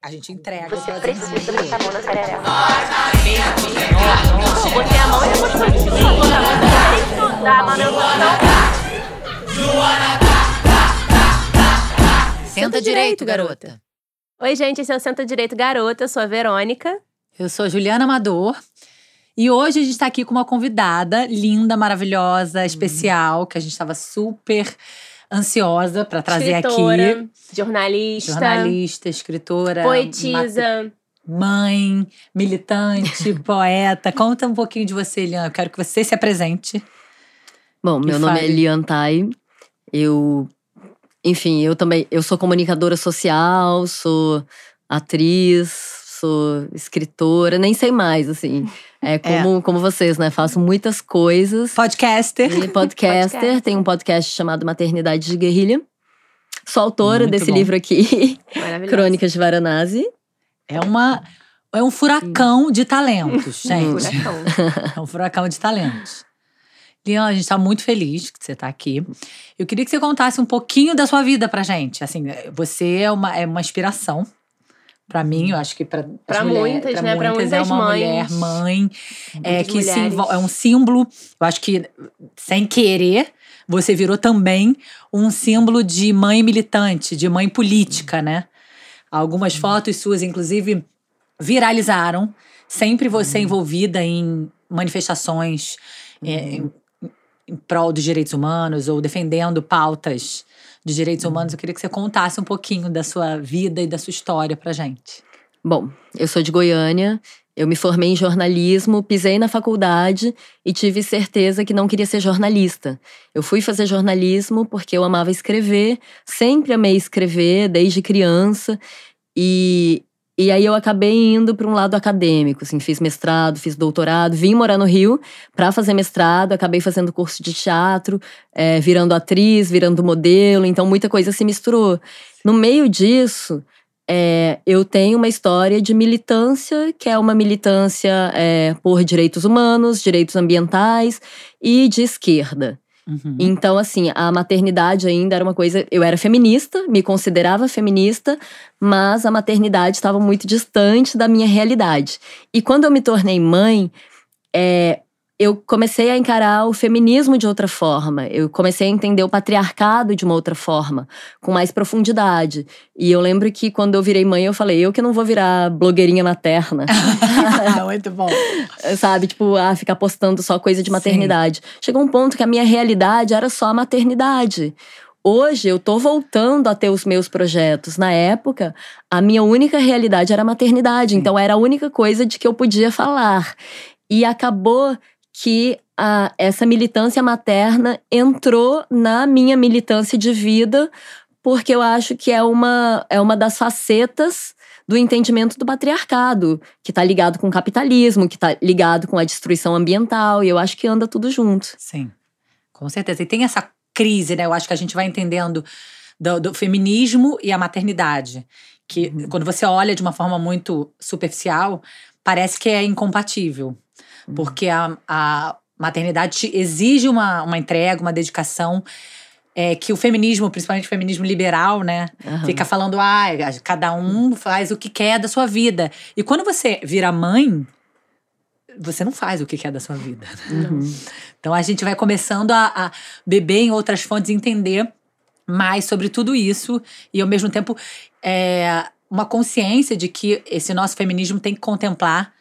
A gente entrega. Você precisa botar a mão na. Eu botei a mão e depois botei a mão da. Senta direito, garota. Oi, gente, esse é o Senta Direito Garota, eu sou a Verônica. Eu sou a Juliana Amador. E hoje a gente tá aqui com uma convidada linda, maravilhosa, especial, que a gente estava super ansiosa para trazer escritora, aqui. jornalista, Jornalista, escritora, poetisa. mãe, militante, poeta. Conta um pouquinho de você, Eliana. Eu quero que você se apresente. Bom, meu nome é. Lian Tai. Eu, enfim, eu também, eu sou comunicadora social, sou atriz, sou escritora, nem sei mais, assim. É como, como vocês, né? Faço muitas coisas. Podcaster. E podcaster, Podcaster. tem um podcast chamado Maternidade de Guerrilha. Sou autora Muito desse bom. livro aqui. Crônicas de Varanasi. É uma é um furacão de talentos, gente. Furacão. É um furacão de talentos. Liana, a gente está muito feliz que você está aqui. Eu queria que você contasse um pouquinho da sua vida pra gente. Assim, você é uma, é uma inspiração pra mim, eu acho que as mulher- muitas, pra né? Pra muitas é uma mães. mulher mãe, é que mulheres. simbo- é um símbolo. Eu acho que sem querer você virou também um símbolo de mãe militante, de mãe política, né? Algumas fotos suas, inclusive, viralizaram. Sempre você envolvida em manifestações é, em, em prol dos direitos humanos ou defendendo pautas de direitos humanos. Eu queria que você contasse um pouquinho da sua vida e da sua história pra gente. Bom, eu sou de Goiânia, eu me formei em jornalismo, pisei na faculdade e tive certeza que não queria ser jornalista. Eu fui fazer jornalismo porque eu amava escrever, sempre amei escrever desde criança e e aí eu acabei indo para um lado acadêmico, assim, fiz mestrado, fiz doutorado, vim morar no Rio para fazer mestrado, acabei fazendo curso de teatro, eh, virando atriz, virando modelo, então muita coisa se misturou. No meio disso, é, eu tenho uma história de militância, que é uma militância é, por direitos humanos, direitos ambientais e de esquerda. Uhum. Então, assim, a maternidade ainda era uma coisa. Eu era feminista, me considerava feminista, mas a maternidade estava muito distante da minha realidade. E quando eu me tornei mãe, é, eu comecei a encarar o feminismo de outra forma. Eu comecei a entender o patriarcado de uma outra forma, com mais profundidade. E eu lembro que quando eu virei mãe, eu falei: eu que não vou virar blogueirinha materna. muito bom. sabe? Tipo, ah, ficar postando só coisa de maternidade. Chegou um ponto que a minha realidade era só a maternidade. Hoje eu tô voltando a ter os meus projetos. Na época, a minha única realidade era a maternidade. Então era a única coisa de que eu podia falar. E acabou que a- essa militância materna entrou na minha militância de vida, porque eu acho que é uma, é uma das facetas do entendimento do patriarcado, que está ligado com o capitalismo, que está ligado com a destruição ambiental, e eu acho que anda tudo junto. Sim, com certeza. E tem essa crise, né? Eu acho que a gente vai entendendo do, do feminismo e a maternidade. Que quando você olha de uma forma muito superficial, parece que é incompatível. Porque a, a maternidade te exige uma, uma entrega, uma dedicação. É, que o feminismo, principalmente o feminismo liberal, né? Aham. Fica falando, ah, cada um faz o que quer da sua vida. E quando você vira mãe, você não faz o que quer da sua vida. né? Uhum. Então a gente vai começando a, a beber em outras fontes e entender mais sobre tudo isso e ao mesmo tempo é, uma consciência de que esse nosso feminismo tem que contemplar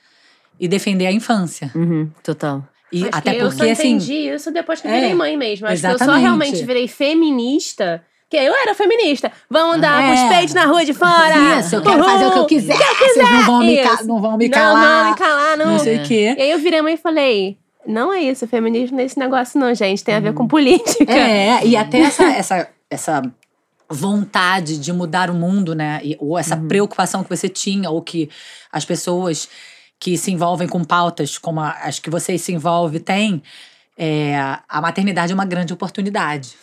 e defender a infância. Uhum, total. E Acho até que eu porque só assim, entendi isso depois que É, virei mãe mesmo. Acho que eu só exatamente. realmente virei feminista. Porque eu era feminista. Vão andar com É. os peitos na rua de fora. isso, eu quero fazer o que eu quiser. Vocês não vão me, ca- não vão me Não, calar. não, me calar, não. Não sei o quê. E aí eu virei mãe e falei: não é isso, feminismo não é esse negócio, não, gente. Tem a ver com política. É, e até essa, essa, essa vontade de mudar o mundo, né? E- ou essa preocupação que você tinha, ou que as pessoas que se envolvem com pautas como a- as que vocês se envolvem têm, é, a maternidade é uma grande oportunidade.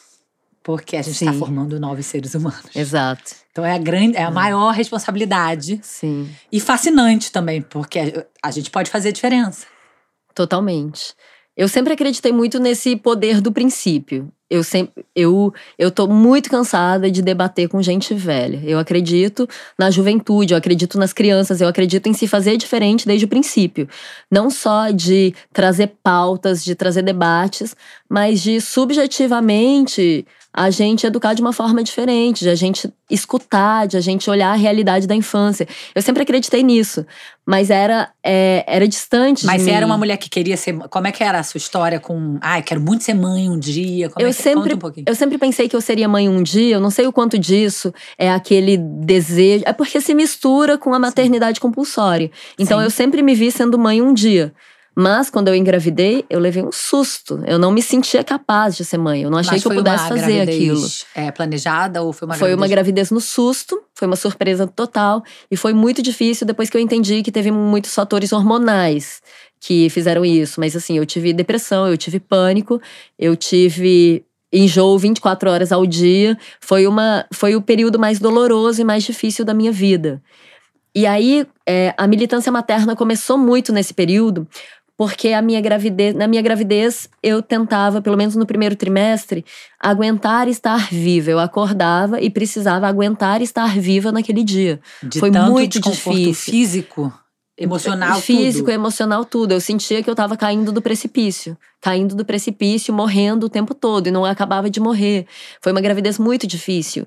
Porque a gente está formando novos seres humanos. Exato. Então é a, grande, é a maior responsabilidade. Sim. E fascinante também, porque a, a gente pode fazer diferença. Totalmente. Eu sempre acreditei muito nesse poder do princípio. Eu sempre, eu, eu tô muito cansada de debater com gente velha. Eu acredito na juventude, eu acredito nas crianças, eu acredito em se fazer diferente desde o princípio. Não só de trazer pautas, de trazer debates, mas de subjetivamente a gente educar de uma forma diferente, de a gente escutar, de a gente olhar a realidade da infância. Eu sempre acreditei nisso, mas era, é, era distante. Mas de você era uma mulher que queria ser. Como é que era a sua história com. Ai, quero muito ser mãe um dia. Como eu é que... sempre, um pouquinho. eu sempre pensei que eu seria mãe um dia, eu não sei o quanto disso é aquele desejo. É porque se mistura com a maternidade compulsória. Então Sim. eu sempre me vi sendo mãe um dia. Mas quando eu engravidei, eu levei um susto. Eu não me sentia capaz de ser mãe. Eu não achei Mas que eu pudesse fazer gravidez, aquilo. É, planejada ou foi uma Foi uma gravidez? gravidez no susto, foi uma surpresa total e foi muito difícil depois que eu entendi que teve muitos fatores hormonais que fizeram isso. Mas assim, eu tive depressão, eu tive pânico, eu tive enjoo 24 horas ao dia. Foi, uma, foi o período mais doloroso e mais difícil da minha vida. E aí, é, a militância materna começou muito nesse período, porque a minha gravidez, na minha gravidez eu tentava, pelo menos no primeiro trimestre, aguentar estar viva. Eu acordava e precisava aguentar estar viva naquele dia. De foi tanto muito difícil. físico, emocional, Físico, tudo. emocional, tudo. Eu sentia que eu tava caindo do precipício. Caindo do precipício, morrendo o tempo todo. E não acabava de morrer. Foi uma gravidez muito difícil.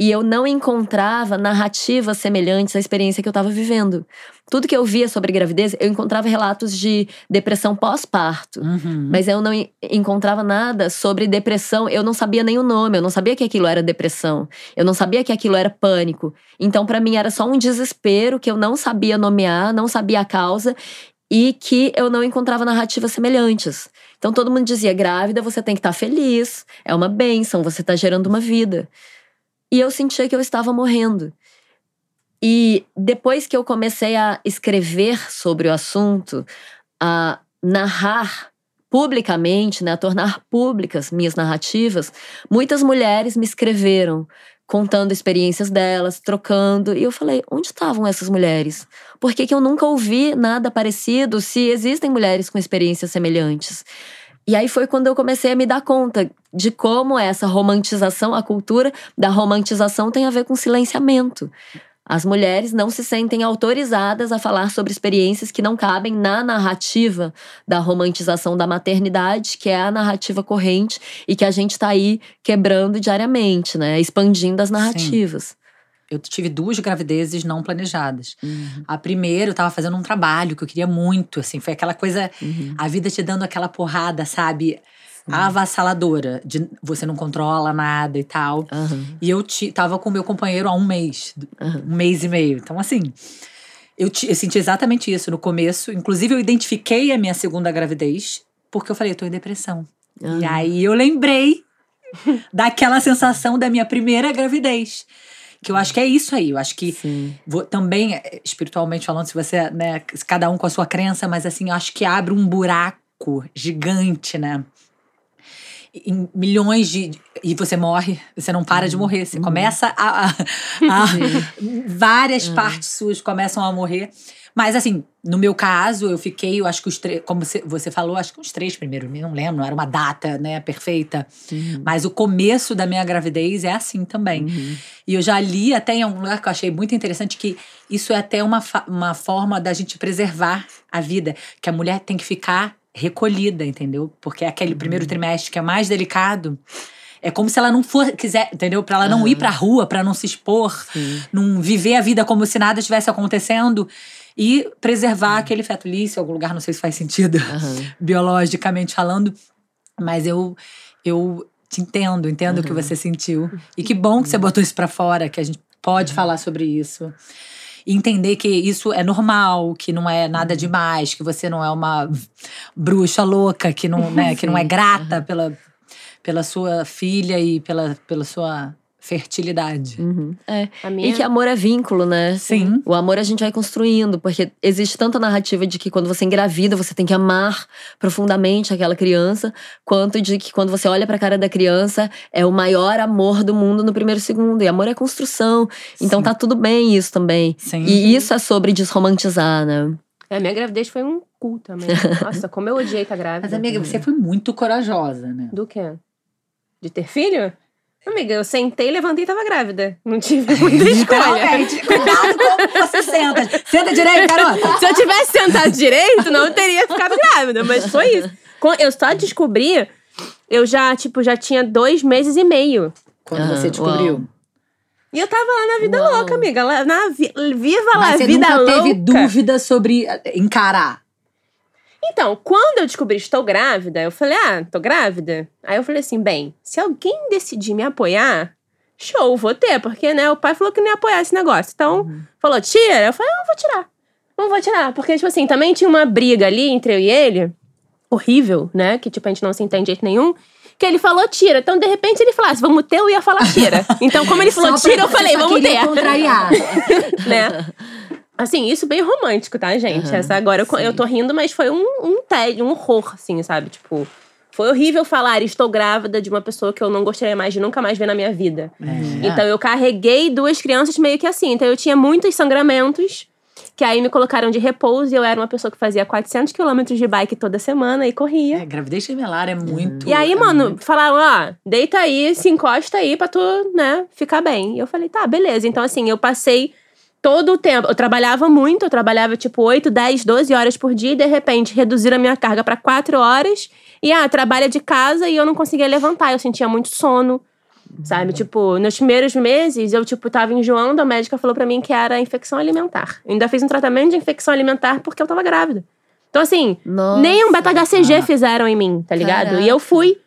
E eu não encontrava narrativas semelhantes à experiência que eu estava vivendo. Tudo que eu via sobre gravidez, eu encontrava relatos de depressão pós-parto. Uhum. Mas eu não en- encontrava nada sobre depressão. Eu não sabia nem o nome, eu não sabia que aquilo era depressão. Eu não sabia que aquilo era pânico. Então, pra mim, era só um desespero que eu não sabia nomear, não sabia a causa e que eu não encontrava narrativas semelhantes. Então, todo mundo dizia: grávida, você tem que estar feliz, é uma bênção, você está gerando uma vida. E eu sentia que eu estava morrendo. E depois que eu comecei a escrever sobre o assunto, a narrar publicamente, né, a tornar públicas minhas narrativas, muitas mulheres me escreveram contando experiências delas, trocando, e eu falei, onde estavam essas mulheres? Por que, que eu nunca ouvi nada parecido se existem mulheres com experiências semelhantes? E aí foi quando eu comecei a me dar conta de como essa romantização, a cultura da romantização tem a ver com silenciamento. As mulheres não se sentem autorizadas a falar sobre experiências que não cabem na narrativa da romantização da maternidade, que é a narrativa corrente e que a gente está aí quebrando diariamente, né? Expandindo as narrativas. Eu tive duas gravidezes não planejadas. A primeira, eu tava fazendo um trabalho que eu queria muito, assim, foi aquela coisa, Uhum. a vida te dando aquela porrada, sabe? Avassaladora, de você não controla nada e tal. Aham, E eu ti, tava com meu companheiro há um mês, um mês e meio. Então, assim, eu, ti- eu senti exatamente isso no começo. Inclusive, eu identifiquei a minha segunda gravidez, porque eu falei, eu tô em depressão. E aí eu lembrei daquela sensação da minha primeira gravidez. Que eu acho que é isso aí. Eu acho que vou- também, eh, espiritualmente falando, se você, né, cada um com a sua crença, mas assim, eu acho que abre um buraco gigante, né? Em milhões de. E você morre, você não para de morrer. Você começa a. a- a- várias partes suas começam a morrer. Mas, assim, no meu caso, eu fiquei, eu acho que os três, como você, falou, acho que os três primeiros, não lembro, não era uma data, né, perfeita. Mas o começo da minha gravidez é assim também. Uhum. E eu já li até em algum lugar que eu achei muito interessante que isso é até uma, uma forma da gente preservar a vida. Que a mulher tem que ficar recolhida, entendeu? Porque aquele primeiro trimestre que é mais delicado. É como se ela não for, quiser, entendeu? Pra ela não Aham. ir pra rua, pra não se expor, Sim. não viver a vida como se nada estivesse acontecendo e preservar aquele feto lício em algum lugar, não sei se faz sentido Aham. biologicamente falando, mas eu eu te entendo, entendo o que você sentiu. E que bom que você botou isso pra fora, que a gente pode falar sobre isso. Entender que isso é normal, que não é nada demais, que você não é uma bruxa louca, que não, né, que não é grata pela, pela sua filha e pela, pela sua fertilidade. Uhum. É. A minha... E que amor é vínculo, né? Sim. O amor a gente vai construindo, porque existe tanta narrativa de que quando você engravida, você tem que amar profundamente aquela criança, quanto de que quando você olha pra cara da criança, é o maior amor do mundo no primeiro segundo. E amor é construção. Então Sim. tá tudo bem isso também. Sim. E isso é sobre desromantizar, né? A minha gravidez foi um cu também. Nossa, como eu odiei estar grávida. Mas, amiga, você foi muito corajosa, né? Do quê? De ter filho? Amiga, eu sentei, levantei e tava grávida. Não tive muita escolha. Literalmente. Cuidado como você senta. Senta direito, garota. Se eu tivesse sentado direito, não teria ficado grávida, mas foi isso. Eu só descobri, eu já, tipo, já tinha dois meses e meio. Quando Ah, você descobriu. uau. E eu tava lá na vida Uau. louca, amiga. Lá, na vi- viva lá, Mas você vida nunca louca. teve dúvida sobre encarar. Então, quando eu descobri estou grávida, eu falei, ah, tô grávida. Aí eu falei assim, bem, se alguém decidir me apoiar, show, vou ter, porque, né, o pai falou que não ia apoiar esse negócio. Então, Uhum. falou, tira. Eu falei, ah, eu vou tirar. Não vou tirar. Porque, tipo assim, também tinha uma briga ali entre eu e ele, horrível, né, que, tipo, a gente não se entende de jeito nenhum. Que ele falou, tira. Então, de repente, ele falasse, vamos ter, eu ia falar, tira. Então, como ele falou, tira, eu falei, vamos ter. contrariar. né? Assim, isso bem romântico, tá, gente? Aham, Essa agora eu, eu tô rindo, mas foi um, um tédio, um horror, assim, sabe? Tipo, foi horrível falar estou grávida de uma pessoa que eu não gostaria mais de nunca mais ver na minha vida. É. Então eu carreguei duas crianças meio que assim. Então eu tinha muitos sangramentos, que aí me colocaram de repouso e eu era uma pessoa que fazia 400 quilômetros de bike toda semana e corria. É, gravidez gemelar é muito. E aí, é mano, muito- falaram, ó, deita aí, se encosta aí pra tu, né, ficar bem. E eu falei, tá, beleza. Então, assim, eu passei todo o tempo. Eu trabalhava muito, eu trabalhava tipo 8, 10, 12 horas por dia, e de repente reduziram a minha carga pra 4 horas. E ah, trabalha de casa e eu não conseguia levantar, eu sentia muito sono. Sabe, tipo, nos primeiros meses eu, tipo, tava enjoando, a médica falou pra mim que era infecção alimentar. Eu ainda fiz um tratamento de infecção alimentar porque eu tava grávida. Então, assim, Nossa. nem um beta-HCG Ah. fizeram em mim, tá ligado? Caraca. E eu fui.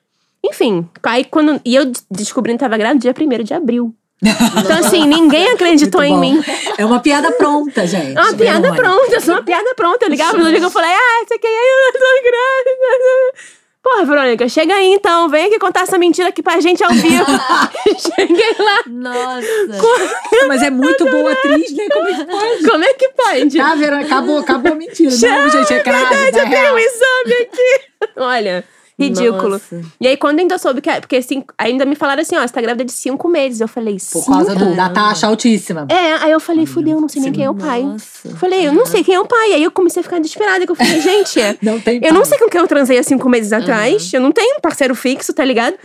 Enfim, aí quando. E eu des- descobri que tava grávida dia 1 de abril. Então, assim, ninguém acreditou em mim. É uma piada pronta, gente. É uma piada Verônica. pronta, eu sou uma piada pronta. Eu ligava no amigo e falei, ah, você quer eu tô grávida. Porra, Verônica, chega aí então, vem aqui contar essa mentira aqui pra gente ao vivo. Cheguei lá. Nossa. Mas é muito boa atriz, né? Como é que pode? Como é que pode? Tá, Verônica? Acabou, acabou a mentira. Não, gente, é grávida. Verdade, eu é tenho real. um exame aqui. Olha, ridículo. Nossa. E aí, quando ainda soube que. é- Porque assim, ainda me falaram assim: ó, você tá grávida de cinco meses. Eu falei, Por cinco? causa do, da taxa altíssima. É, aí eu falei, fudeu, eu não sei nem quem é o pai. Nossa. Falei, eu não sei quem é o pai. Aí eu comecei a ficar desesperada, que eu falei, gente, Não tem eu não sei com quem eu transei há cinco meses atrás. Eu não tenho um parceiro fixo, tá ligado?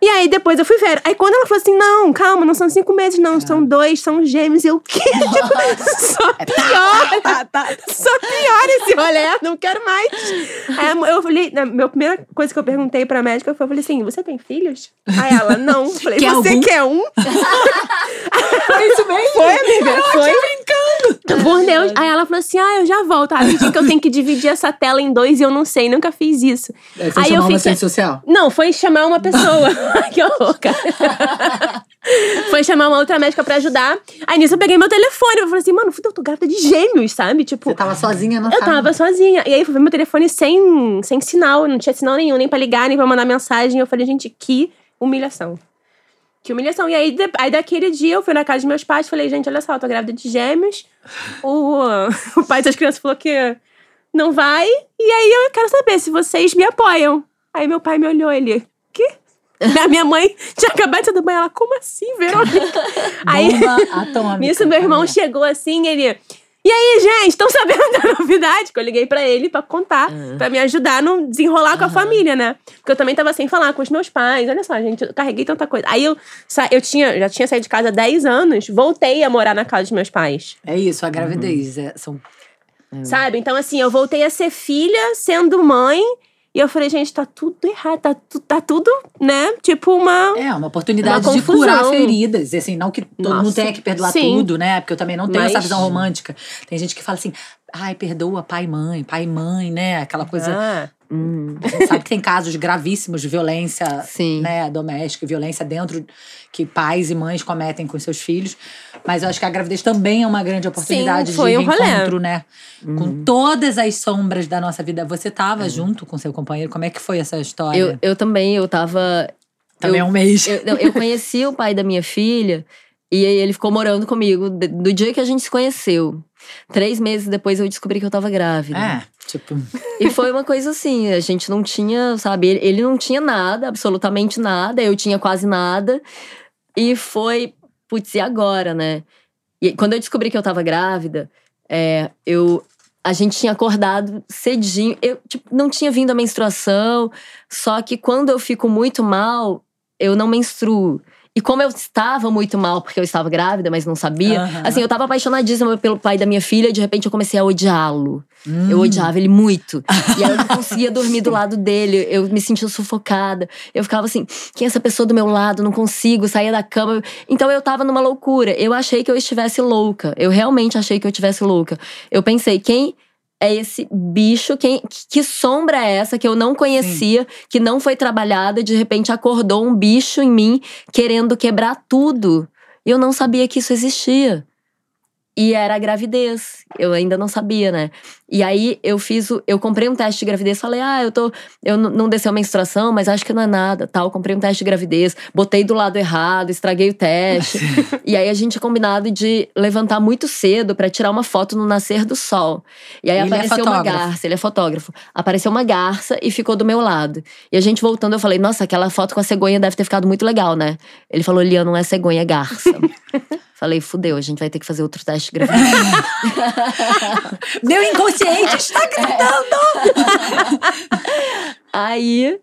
E aí depois eu fui ver. Aí quando ela falou assim: não, calma, não são cinco meses, não, são dois, são gêmeos. E eu, o quê? Tipo, só pior. Tá, tá. Só pior esse rolê, não quero mais. Aí eu falei, a minha primeira coisa que eu perguntei pra médica eu falei assim, você tem filhos? Aí ela, não. Eu falei, Quer você algum? quer um? Foi isso mesmo? Foi, amiga, foi. Brincando. Por Deus. Aí ela falou assim, ah, eu já volto. Ah, me diz que eu tenho que dividir essa tela em dois e eu não sei, nunca fiz isso. Aí foi Aí chamar eu uma fiquei- assistente social? Não, foi chamar uma pessoa. Ai, que horror, cara. foi chamar uma outra médica pra ajudar. Aí nisso eu peguei meu telefone. Eu falei assim, mano, fudeu, eu tô grávida de gêmeos, sabe? Tipo, Você tava sozinha na eu sala? tava sozinha. E aí eu fui ver meu telefone sem, sem sinal, não tinha sinal nenhum, nem pra ligar, nem pra mandar mensagem. Eu falei, gente, que humilhação. Que humilhação. E aí, de- aí daquele dia eu fui na casa dos meus pais falei, gente, olha só, eu tô grávida de gêmeos. O, o pai das crianças falou que não vai. E aí eu quero saber se vocês me apoiam. Aí meu pai me olhou, ele, quê? A minha mãe tinha acabado de sair do banho. Ela, como assim, Verônica? aí, atômica. Nisso, meu irmão chegou assim, ele. E aí, gente, estão sabendo da novidade? Que eu liguei pra ele pra contar, pra me ajudar no desenrolar com a família, né? Porque eu também tava sem falar com os meus pais. Olha só, gente, eu carreguei tanta coisa. Aí eu, eu tinha, já tinha saído de casa há 10 anos, voltei a morar na casa dos meus pais. É isso, a gravidez. é- são Sabe? Então, assim, eu voltei a ser filha, sendo mãe. E eu falei, gente, tá tudo errado, tá, tá tudo, né? Tipo uma. É, uma oportunidade Uma de curar feridas. Assim, não que todo mundo Nossa, tenha que perdoar sim. tudo, né? Porque eu também não tenho Mas- essa visão romântica. Tem gente que fala assim, ai, perdoa pai e mãe, pai e mãe, né? Aquela coisa. Ah, Hum, A gente sabe que tem casos gravíssimos de violência sim. né, doméstica, violência dentro que pais e mães cometem com seus filhos. Mas eu acho que a gravidez também é uma grande oportunidade foi de um rolê. reencontro, né? Com todas as sombras da nossa vida. Você estava junto com seu companheiro? Como é que foi essa história? Eu, eu também, eu tava. também eu- é um mês. Eu, eu conheci o pai da minha filha e ele ficou morando comigo do dia que a gente se conheceu. Três meses depois eu descobri que eu tava grávida. É, tipo, E foi uma coisa assim, a gente não tinha, sabe, ele, não tinha nada, absolutamente nada, eu tinha quase nada. E foi, putz, e agora, né? E quando eu descobri que eu tava grávida, é, eu, a gente tinha acordado cedinho. Eu, tipo, não tinha vindo a menstruação, só que quando eu fico muito mal, eu não menstruo. E como eu estava muito mal, porque eu estava grávida, mas não sabia, Aham. assim, eu tava apaixonadíssima pelo pai da minha filha, e de repente eu comecei a odiá-lo. Hum. Eu odiava ele muito. E aí eu não conseguia dormir do lado dele, eu me sentia sufocada. Eu ficava assim, quem é essa pessoa do meu lado? Não consigo, saía da cama. Então eu tava numa loucura. Eu achei que eu estivesse louca. Eu realmente achei que eu estivesse louca. Eu pensei, quem é esse bicho? Quem, que sombra é essa que eu não conhecia, que não foi trabalhada, de repente acordou um bicho em mim querendo quebrar tudo. E eu não sabia que isso existia. E era a gravidez. Eu ainda não sabia, né? E aí eu fiz o. Eu comprei um teste de gravidez, falei, ah, eu tô. Eu não desceu a menstruação, mas acho que não é nada, tal. Comprei um teste de gravidez, botei do lado errado, estraguei o teste. e aí a gente tinha combinado de levantar muito cedo pra tirar uma foto no nascer do sol. E aí Ele é apareceu uma fotógrafo. garça, ele é fotógrafo. Apareceu uma garça e ficou do meu lado. E a gente voltando, eu falei, nossa, aquela foto com a cegonha deve ter ficado muito legal, né? Ele falou, Lian, não é cegonha, é garça. Falei, fudeu, a gente vai ter que fazer outro teste de gravidez. Meu inconsciente está gritando! Aí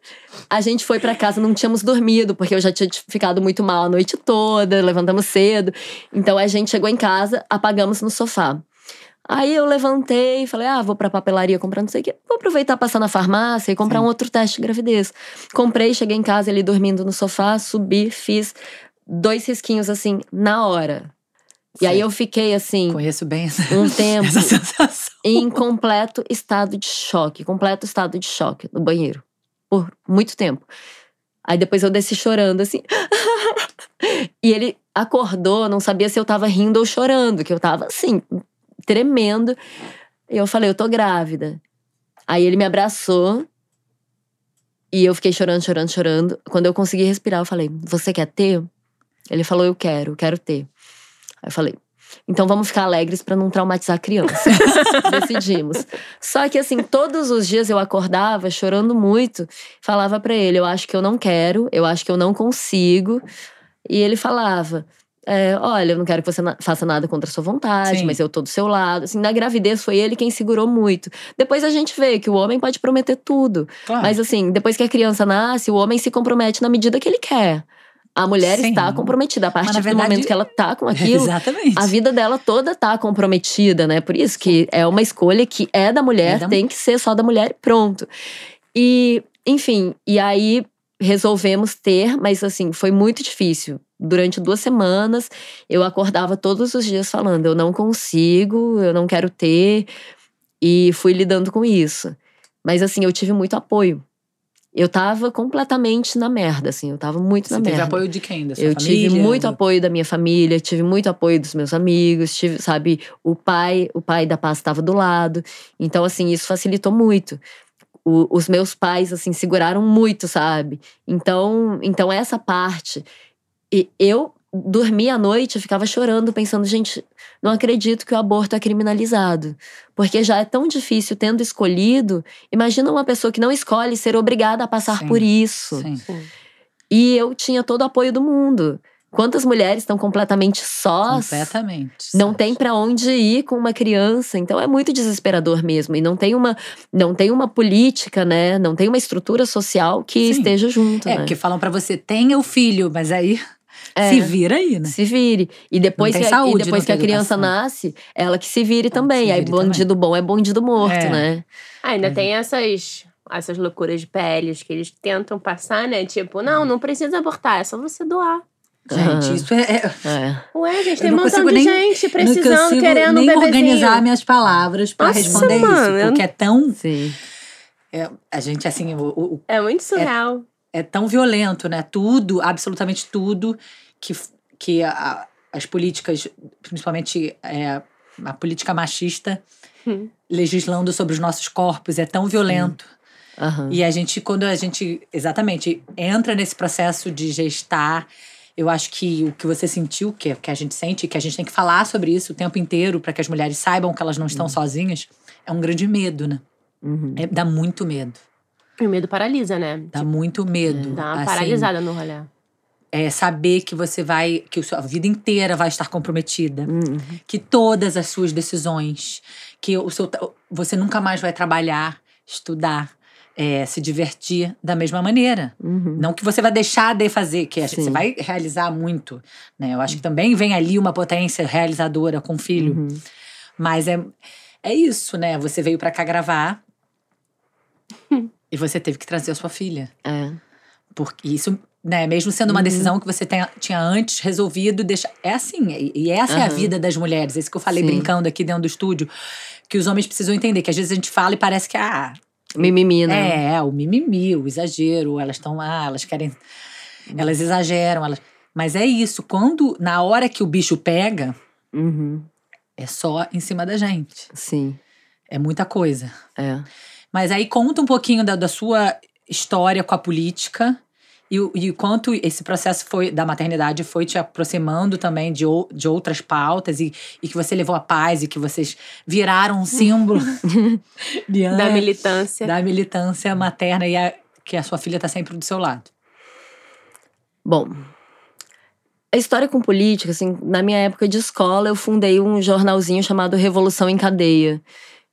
a gente foi pra casa, não tínhamos dormido, porque eu já tinha ficado muito mal a noite toda, levantamos cedo. Então a gente chegou em casa, apagamos no sofá. Aí eu levantei e falei: ah, vou pra papelaria comprar não sei o quê. Vou aproveitar passar na farmácia e comprar Sim. um outro teste de gravidez. Comprei, cheguei em casa, ele dormindo no sofá, subi, fiz dois risquinhos assim, na hora. E aí eu fiquei assim, Conheço bem essa, um tempo essa sensação. em completo estado de choque, completo estado de choque no banheiro por muito tempo. Aí depois eu desci chorando assim. e ele acordou, não sabia se eu tava rindo ou chorando, que eu tava assim, tremendo. E eu falei, eu tô grávida. Aí ele me abraçou e eu fiquei chorando, chorando, chorando. Quando eu consegui respirar, eu falei, você quer ter? Ele falou, eu quero, eu quero ter. Aí eu falei, então vamos ficar alegres pra não traumatizar a criança. Decidimos. Só que assim, todos os dias eu acordava chorando muito, falava pra ele, eu acho que eu não quero, eu acho que eu não consigo. E ele falava, é, olha, eu não quero que você faça nada contra a sua vontade, Sim. mas eu tô do seu lado. Assim, na gravidez foi ele quem segurou muito. Depois a gente vê que o homem pode prometer tudo. Claro. Mas assim, depois que a criança nasce, o homem se compromete na medida que ele quer. A mulher Sim. está comprometida. A partir na do verdade- momento que ela tá com aquilo, Exatamente. a vida dela toda tá comprometida, né? Por isso que é uma escolha que é da mulher, É da tem que ser só da mulher e pronto. E, enfim, e aí resolvemos ter, mas assim, foi muito difícil. Durante duas semanas, eu acordava todos os dias falando: eu não consigo, eu não quero ter. E fui lidando com isso. Mas assim, eu tive muito apoio. Eu tava completamente na merda, assim, eu tava muito Você na teve merda. apoio de quem? Da sua Eu família? tive muito apoio da minha família, tive muito apoio dos meus amigos, tive, sabe, o pai, o pai da Paz estava do lado. Então, assim, isso facilitou muito. O- os meus pais, assim, seguraram muito, sabe? Então, então essa parte. E eu dormia à noite, eu ficava chorando, pensando, gente, não acredito que o aborto é criminalizado. Porque já é tão difícil tendo escolhido. Imagina uma pessoa que não escolhe ser obrigada a passar Sim. por isso. Sim. E eu tinha todo o apoio do mundo. Quantas mulheres estão completamente sós? Completamente. Não tem pra onde ir com uma criança, então é muito desesperador mesmo. E não tem uma, não tem uma política, né? Não tem uma estrutura social que Sim. esteja junto, É, né? porque falam pra você, tenha o filho, mas aí É. se vira aí, né? Se vire. E depois, que, a- e saúde, depois que a criança educação. nasce, ela que se vire também. se Aí vire bandido bom é bandido morto, É. né? Ainda tem essas, essas loucuras de PLs que eles tentam passar, né? Tipo, não, não precisa abortar, é só você doar. Gente, Aham. isso é. é- É. Ué, gente, tem um montão de nem- gente não precisando, consigo querendo nem um bebezinho. organizar minhas palavras pra Nossa, responder mano, isso. eu Porque é tão. Sim. é, a gente, assim, o- o, É muito surreal. É tão violento, né? Tudo, absolutamente tudo, que, que a- as políticas, principalmente é, a política machista, Hum. legislando sobre os nossos corpos, é tão violento. Aham. E a gente, quando a gente, exatamente, entra nesse processo de gestar, eu acho que o que você sentiu, que, que a gente sente, que a gente tem que falar sobre isso o tempo inteiro, para que as mulheres saibam que elas não estão sozinhas, é um grande medo, né? Uhum. É- dá muito medo. E o medo paralisa, né? Dá muito medo. Dá uma assim. paralisada no rolê. é, saber que você vai, que a sua vida inteira vai estar comprometida, Uhum. que todas as suas decisões, que o seu, você nunca mais vai trabalhar, estudar, é, se divertir da mesma maneira. Uhum. Não que você vai deixar de fazer, que Sim. você vai realizar muito, né? Eu acho que também vem ali uma potência realizadora com o filho. Uhum. Mas é, é isso, né? Você veio pra cá gravar e você teve que trazer a sua filha. É. Porque isso, né, mesmo sendo uma Uhum. decisão que você tenha- tinha antes resolvido deixar. É assim, e- essa é a Aham. vida das mulheres. É isso que eu falei Sim. brincando aqui dentro do estúdio. Que os homens precisam entender, que às vezes a gente fala e parece que, ah, Mimimi, né? é, é, o mimimi, o exagero, elas estão, ah, elas querem. Elas exageram, elas. Mas é isso, quando, na hora que o bicho pega, Uhum. é só em cima da gente. Sim. É muita coisa. É. Mas aí conta um pouquinho da, da sua história com a política e, e quanto esse processo foi da maternidade foi te aproximando também de, ou- de outras pautas e, e que você levou a paz e que vocês viraram um símbolo Liane, Da militância. da militância materna e a- que a sua filha está sempre do seu lado. Bom, a história com política, assim, na minha época de escola, eu fundei um jornalzinho chamado Revolução em Cadeia.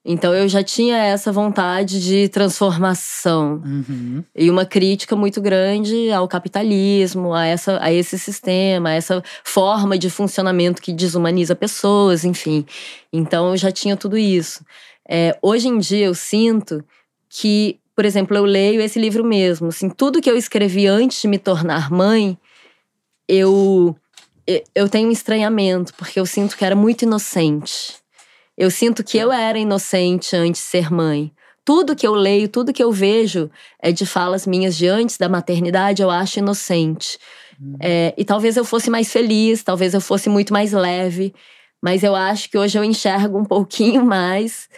Então eu já tinha essa vontade de transformação Uhum. e uma crítica muito grande ao capitalismo, a, essa, a esse sistema, a essa forma de funcionamento que desumaniza pessoas, enfim. Então eu já tinha tudo isso. É, hoje em dia eu sinto que, por exemplo, eu leio esse livro mesmo. Assim, tudo que eu escrevi antes de me tornar mãe, eu, eu tenho um estranhamento, porque eu sinto que era muito inocente. Eu sinto que eu era inocente antes de ser mãe. Tudo que eu leio, tudo que eu vejo é de falas minhas de antes da maternidade, eu acho inocente. É, e talvez eu fosse mais feliz, talvez eu fosse muito mais leve, mas eu acho que hoje eu enxergo um pouquinho mais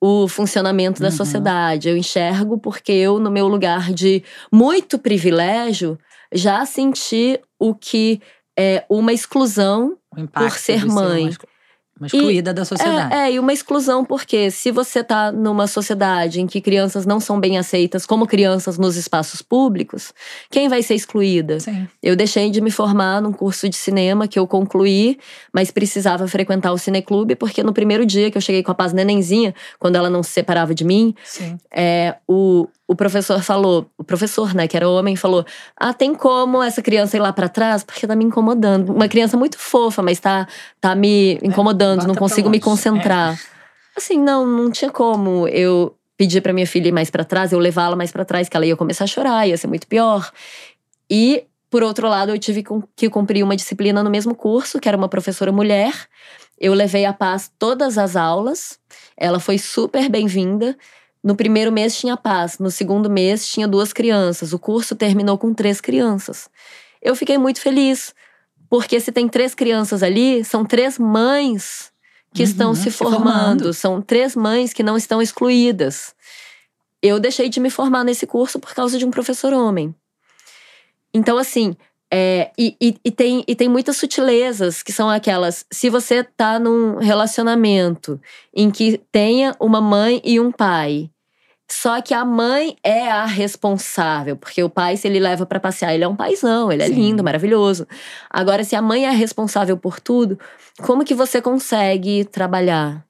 o funcionamento da Uhum. sociedade. Eu enxergo porque eu, no meu lugar de muito privilégio, já senti o que é uma exclusão impacto ser mãe. exclu- uma excluída da sociedade. é, é, e uma exclusão, porque se você tá numa sociedade em que crianças não são bem aceitas como crianças nos espaços públicos, quem vai ser excluída? Sim. Eu deixei de me formar num curso de cinema que eu concluí, mas precisava frequentar o cineclube, porque no primeiro dia que eu cheguei com a Paz Nenenzinha, quando ela não se separava de mim, é, o, o professor falou, o professor, né, que era homem, falou: Ah, tem como essa criança ir lá pra trás? Porque tá me incomodando. Uma criança muito fofa, mas tá, tá me incomodando, bota não consigo me longe. concentrar. Assim, não, não tinha como eu pedir pra minha filha ir mais pra trás, eu levá-la mais pra trás, que ela ia começar a chorar, ia ser muito pior. E, por outro lado, eu tive que cumprir uma disciplina no mesmo curso, que era uma professora mulher. Eu levei a paz todas as aulas. Ela foi super bem-vinda. No primeiro mês tinha paz, no segundo mês tinha duas crianças. O curso terminou com três crianças. Eu fiquei muito feliz, porque se tem três crianças ali, são três mães que Uhum, estão se se formando. formando. São três mães que não estão excluídas. Eu deixei de me formar nesse curso por causa de um professor homem. Então, assim, é, e, e- e tem, e tem muitas sutilezas que são aquelas. Se você tá num relacionamento em que tenha uma mãe e um pai, só que a mãe é a responsável, porque o pai, se ele leva pra passear, ele é um paizão, ele é Sim. lindo, maravilhoso. Agora, se a mãe é a responsável por tudo, como que você consegue trabalhar?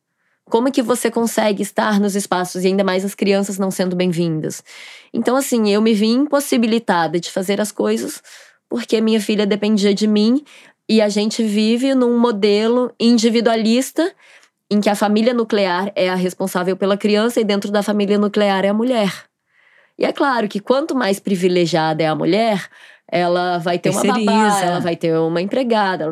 Como que você consegue estar nos espaços e ainda mais as crianças não sendo bem-vindas? Então, assim, eu me vi impossibilitada de fazer as coisas porque minha filha dependia de mim e a gente vive num modelo individualista em que a família nuclear é a responsável pela criança e dentro da família nuclear é a mulher. E é claro que quanto mais privilegiada é a mulher, ela vai ter uma babá, ela vai ter uma empregada,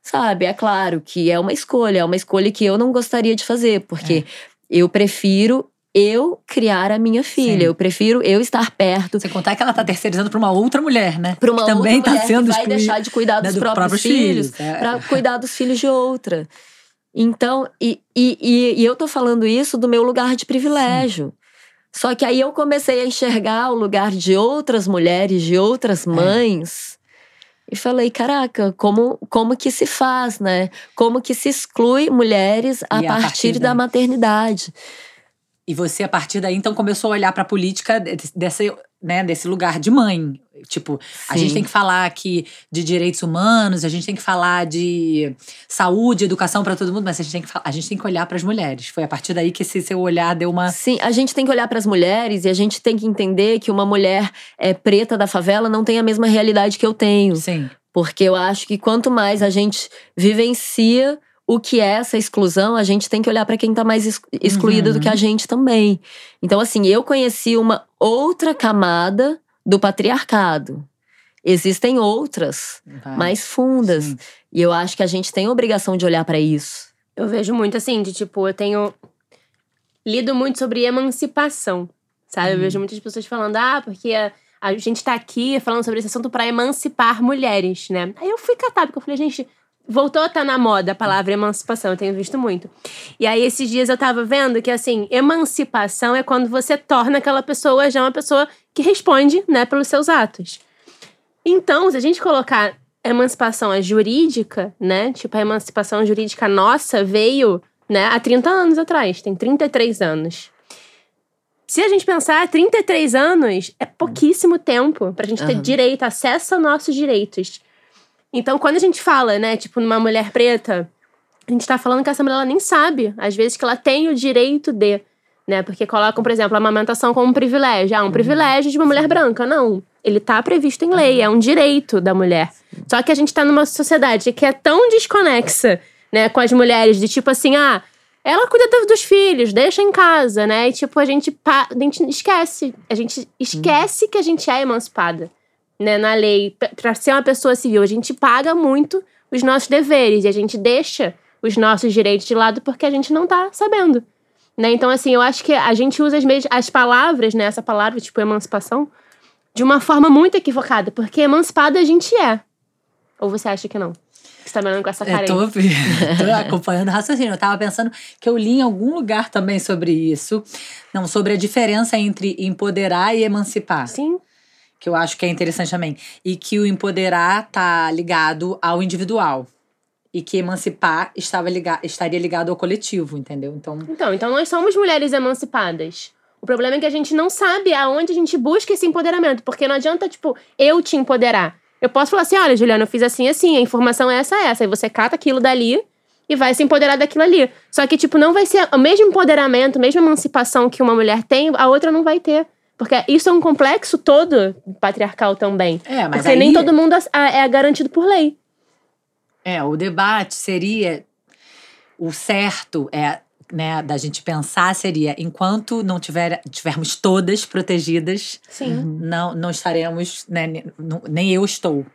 sabe? É claro que é uma escolha, é uma escolha que eu não gostaria de fazer, porque eu prefiro eu criar a minha filha, Sim. eu prefiro eu estar perto Sem contar que ela tá terceirizando pra uma outra mulher, né? para uma que também outra tá mulher sendo que vai deixar de cuidar né, dos do próprios, filhos, é. para cuidar dos filhos de outra. Então, e, e, e, eu tô falando isso do meu lugar de privilégio. Só que aí eu comecei a enxergar o lugar de outras mulheres, de outras É. mães. E falei, caraca, como, como que se faz, né? Como que se exclui mulheres a, E a partir, partir da maternidade. E você, a partir daí, então, começou a olhar pra política de- dessa, né, desse lugar de mãe. Tipo, a Sim. gente tem que falar aqui de direitos humanos, a gente tem que falar de saúde, educação para todo mundo, mas a gente tem que, a gente tem que olhar para as mulheres. Foi a partir daí que esse seu olhar deu uma. Sim, a gente tem que olhar para as mulheres e a gente tem que entender que uma mulher é, preta da favela não tem a mesma realidade que eu tenho. Sim. Porque eu acho que quanto mais a gente vivencia o que é essa exclusão, a gente tem que olhar para quem tá mais ex- excluído do que a gente também. Então, assim, eu conheci uma outra camada do patriarcado. Existem outras, Vai. mais fundas. Sim. E eu acho que a gente tem a obrigação de olhar para isso. Eu vejo muito assim, de tipo, eu tenho lido muito sobre emancipação, sabe? Eu vejo muitas pessoas falando, ah, porque a, a gente tá aqui falando sobre esse assunto pra emancipar mulheres, né? Aí eu fui catar, porque eu falei, gente, voltou a estar na moda a palavra emancipação, eu tenho visto muito. E aí esses dias eu tava vendo que, assim, emancipação é quando você torna aquela pessoa já uma pessoa que responde, né, pelos seus atos. Então, se a gente colocar emancipação a jurídica, né? Tipo, a emancipação jurídica nossa veio, né, há 30 anos atrás, tem 33 anos. Se a gente pensar, 33 anos é pouquíssimo tempo pra gente ter direito, acesso aos nossos direitos. Então, quando a gente fala, né, tipo, numa mulher preta, a gente tá falando que essa mulher ela nem sabe, às vezes, que ela tem o direito de, né? Porque colocam, por exemplo, a amamentação como um privilégio. Ah, um privilégio de uma mulher branca. Não. Ele tá previsto em lei, é um direito da mulher. Só que a gente tá numa sociedade que é tão desconexa, né, com as mulheres, de tipo assim, ah, ela cuida do- dos filhos, deixa em casa, né? E tipo, a gente, pa- a gente esquece. A gente esquece que a gente é emancipada, né, na lei. P- Pra ser uma pessoa civil, a gente paga muito os nossos deveres e a gente deixa os nossos direitos de lado porque a gente não tá sabendo. Né? Então, assim, eu acho que a gente usa as, as palavras, né? Essa palavra, tipo, emancipação, de uma forma muito equivocada, porque emancipada a gente é. Ou você acha que não? Você tá me olhando com essa cara Eu aí? tô, tô acompanhando o raciocínio. Eu tava pensando que eu li em algum lugar também sobre isso. Não, sobre a diferença entre empoderar e emancipar. Sim. Que eu acho que é interessante também. E que o empoderar tá ligado ao individual. E que emancipar estava liga, estaria ligado ao coletivo, entendeu? Então, Então, então nós somos mulheres emancipadas. O problema é que a gente não sabe aonde a gente busca esse empoderamento, porque não adianta, tipo, eu te empoderar. Eu posso falar assim: olha, Juliana, eu fiz assim, assim, a informação é essa, essa. Aí você cata aquilo dali e vai se empoderar daquilo ali. Só que, tipo, não vai ser o mesmo empoderamento, a mesma emancipação que uma mulher tem, a outra não vai ter. Porque isso é um complexo todo patriarcal também. é, mas porque aí, nem todo mundo é garantido por lei. É, o debate seria o certo é, né, da gente pensar seria enquanto não tiver, tivermos todas protegidas, Sim. não, não estaremos, né, ne- não- nem eu estou.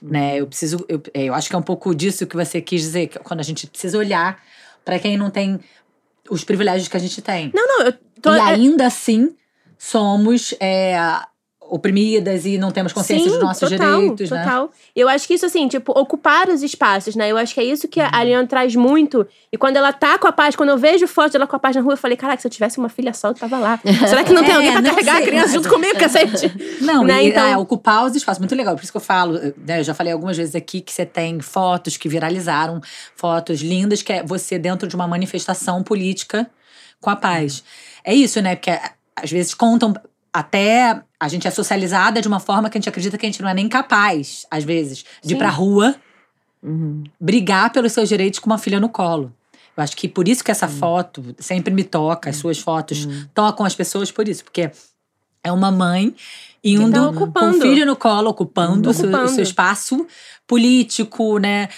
Né? Eu preciso, eu, é, eu acho que é um pouco disso que você quis dizer, que quando a gente precisa olhar para quem não tem os privilégios que a gente tem. Não, não, eu tô. e é- ainda assim somos é, oprimidas e não temos consciência Sim, dos nossos total, direitos, né? total. Eu acho que isso, assim, tipo, ocupar os espaços, né? Eu acho que é isso que a Aliana traz muito. E quando ela tá com a paz, quando eu vejo foto dela com a paz na rua, eu falei, caraca, se eu tivesse uma filha só, eu tava lá. Será que não tem É, alguém pra carregar sei, a criança junto comigo, cacete? Não, Né, e, então- é, ocupar os espaços. Muito legal. Por isso que eu falo, né, eu já falei algumas vezes aqui que você tem fotos que viralizaram, fotos lindas, que é você dentro de uma manifestação política com a paz. É isso, né? Porque às vezes contam até. A gente é socializada de uma forma que a gente acredita que a gente não é nem capaz, às vezes, de ir Sim. pra rua Uhum. brigar pelos seus direitos com uma filha no colo. Eu acho que por isso que essa foto sempre me toca, as suas fotos tocam as pessoas por isso, porque é uma mãe indo tá com o ocupando. filho no colo, ocupando, o seu- o seu, Ocupando. espaço político, né,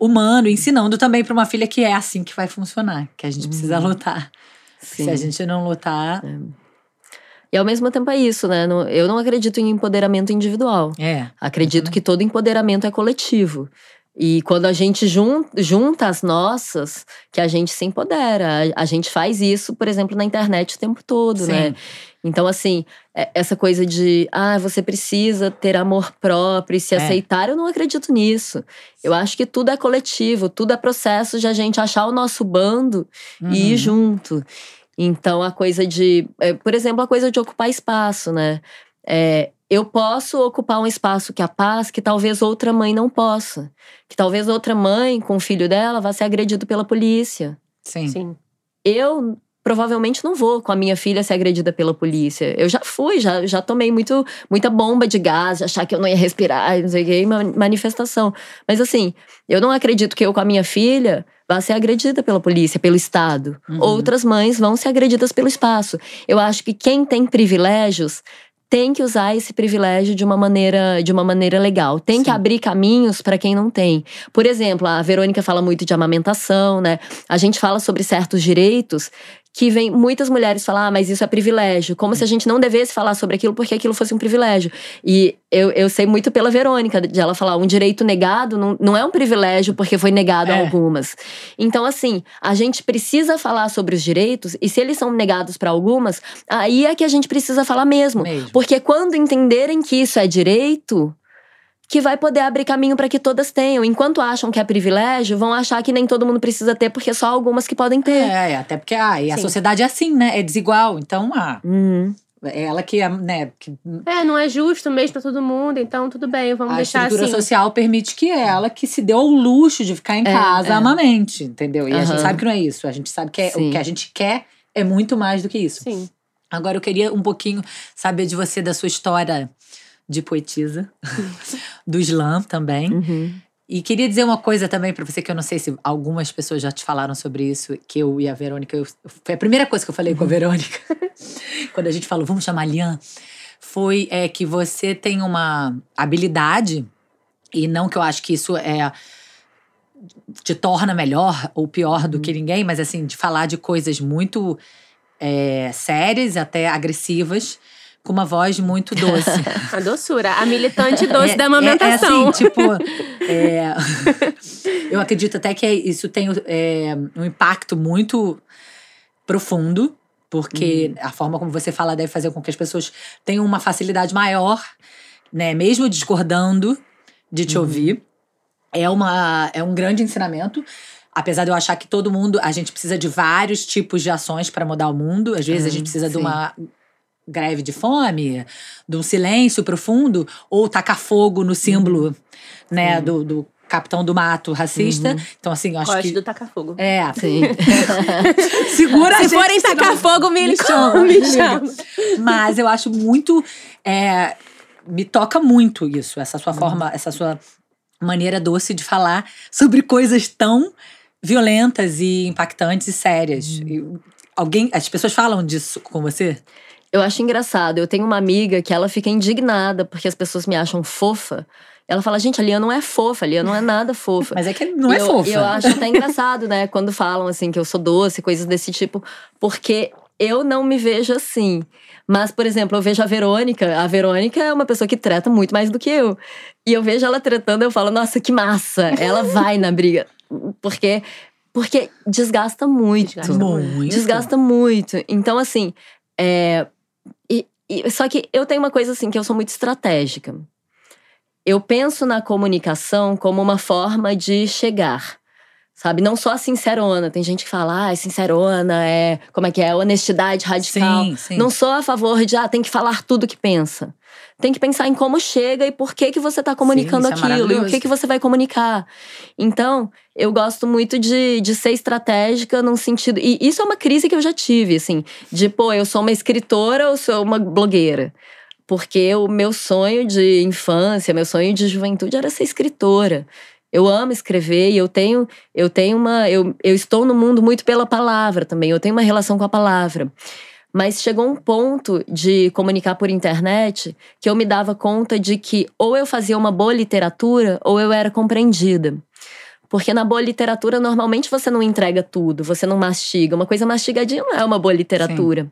humano, ensinando também para uma filha que é assim que vai funcionar, que a gente precisa lutar. Se a gente não lutar, E ao mesmo tempo é isso, né? Eu não acredito em empoderamento individual. é. Acredito que todo empoderamento é coletivo. E quando a gente jun- junta as nossas, que a gente se empodera. A, gente faz isso, por exemplo, na internet o tempo todo, Sim. né? Então, assim, é- essa coisa de, ah, você precisa ter amor próprio e se É. aceitar, eu não acredito nisso. Eu acho que tudo é coletivo, tudo é processo de a gente achar o nosso bando e ir Uhum. junto. Então, a coisa de, é, por exemplo, a coisa de ocupar espaço, né? É, eu posso ocupar um espaço que a paz, que talvez outra mãe não possa. Que talvez outra mãe com o filho dela vá ser agredido pela polícia. Sim. Sim. Eu provavelmente não vou com a minha filha ser agredida pela polícia. Eu já fui, já, já tomei muito, muita bomba de gás, de achar que eu não ia respirar, não sei o que, manifestação. Mas assim, eu não acredito que eu com a minha filha vá ser agredida pela polícia, pelo Estado. Uhum. Outras mães vão ser agredidas pelo espaço. Eu acho que quem tem privilégios tem que usar esse privilégio de uma maneira, de uma maneira legal. Tem que Sim. abrir caminhos para quem não tem. Por exemplo, a Verônica fala muito de amamentação, né? A gente fala sobre certos direitos que vem muitas mulheres falar, ah, mas isso é privilégio, como se a gente não devesse falar sobre aquilo porque aquilo fosse um privilégio. E eu, eu sei muito pela Verônica, de ela falar, um direito negado não, não é um privilégio porque foi negado a É. algumas. Então, assim, a gente precisa falar sobre os direitos, e se eles são negados para algumas, aí é que a gente precisa falar mesmo. Mesmo. Porque quando entenderem que isso é direito, que vai poder abrir caminho para que todas tenham. Enquanto acham que é privilégio, vão achar que nem todo mundo precisa ter, porque só algumas que podem ter. É, até porque ah, e a Sim. sociedade é assim, né? É desigual. Então, ah, Uhum. é ela que é, né? Que É, não é justo mesmo pra todo mundo, então tudo bem, vamos a deixar estrutura assim. social permite que ela que se deu ao luxo de ficar em É, casa é. amamente, entendeu? E a gente sabe que não é isso. A gente sabe que é- o que a gente quer é muito mais do que isso. Sim. Agora eu queria um pouquinho saber de você, da sua história de poetisa, do slam também. Uhum. E queria dizer uma coisa também pra você, que eu não sei se algumas pessoas já te falaram sobre isso, que eu e a Verônica. eu- foi a primeira coisa que eu falei com a Verônica, quando a gente falou, vamos chamar Lian, foi é, que você tem uma habilidade, e não que eu acho que isso é te torna melhor ou pior do que ninguém, mas assim, de falar de coisas muito é, sérias, até agressivas, com uma voz muito doce. A doçura, a militante doce É- da É, amamentação. é assim, tipo. é, eu acredito até que isso tem é, um impacto muito profundo, porque Uhum. a forma como você fala deve fazer com que as pessoas tenham uma facilidade maior, né? Mesmo discordando de Uhum. te ouvir. É, uma, é um grande ensinamento. Apesar de eu achar que todo mundo, a gente precisa de vários tipos de ações para mudar o mundo. Às vezes a gente precisa de sim. uma greve de fome, de um silêncio profundo, ou tacar fogo no símbolo, né, do, do capitão do mato racista. Então, assim, eu acho Gosto que. do tacar fogo. É, Sim. segura a Se gente, forem tacar fogo, me, me chama, me chama. Mas eu acho muito. é, me toca muito isso, essa sua forma, essa sua maneira doce de falar sobre coisas tão violentas e impactantes e sérias. E alguém, as pessoas falam disso com você? Eu acho engraçado. Eu tenho uma amiga que ela fica indignada porque as pessoas me acham fofa. Ela fala, gente, a Lia não é fofa, a Lia não é nada fofa. Mas é que não é eu, fofa. Eu acho até engraçado, né? Quando falam assim que eu sou doce, coisas desse tipo, porque eu não me vejo assim. Mas, por exemplo, eu vejo a Verônica. A Verônica é uma pessoa que treta muito mais do que eu. E eu vejo ela tretando, eu falo, nossa, que massa! Ela vai na briga. Porque, porque desgasta muito. Desgasta muito. Desgasta muito. Então, assim, é, e- só que eu tenho uma coisa assim, que eu sou muito estratégica. Eu penso na comunicação como uma forma de chegar. Sabe? Não só a sincerona. Tem gente que fala, ah, sincerona é. Como é que é? Honestidade radical. Sim, sim. Não sou a favor de, ah, tem que falar tudo que pensa. Tem que pensar em como chega e por que, que você está comunicando isso é aquilo e o que, que você vai comunicar. Então, eu gosto muito de, de ser estratégica num sentido. E isso é uma crise que eu já tive, assim, de, pô, eu sou uma escritora ou sou uma blogueira? Porque o meu sonho de infância, meu sonho de juventude era ser escritora. Eu amo escrever e eu tenho, eu tenho uma. Eu, eu estou no mundo muito pela palavra também. Eu tenho uma relação com a palavra. Mas chegou um ponto de comunicar por internet que eu me dava conta de que ou eu fazia uma boa literatura ou eu era compreendida. Porque na boa literatura, normalmente você não entrega tudo, você não mastiga. Uma coisa mastigadinha não é uma boa literatura.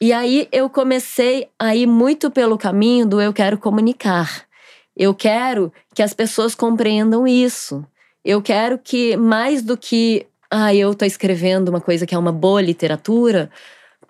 E aí eu comecei a ir muito pelo caminho do eu quero comunicar. Eu quero que as pessoas compreendam isso. Eu quero que, mais do que, ah, eu tô escrevendo uma coisa que é uma boa literatura,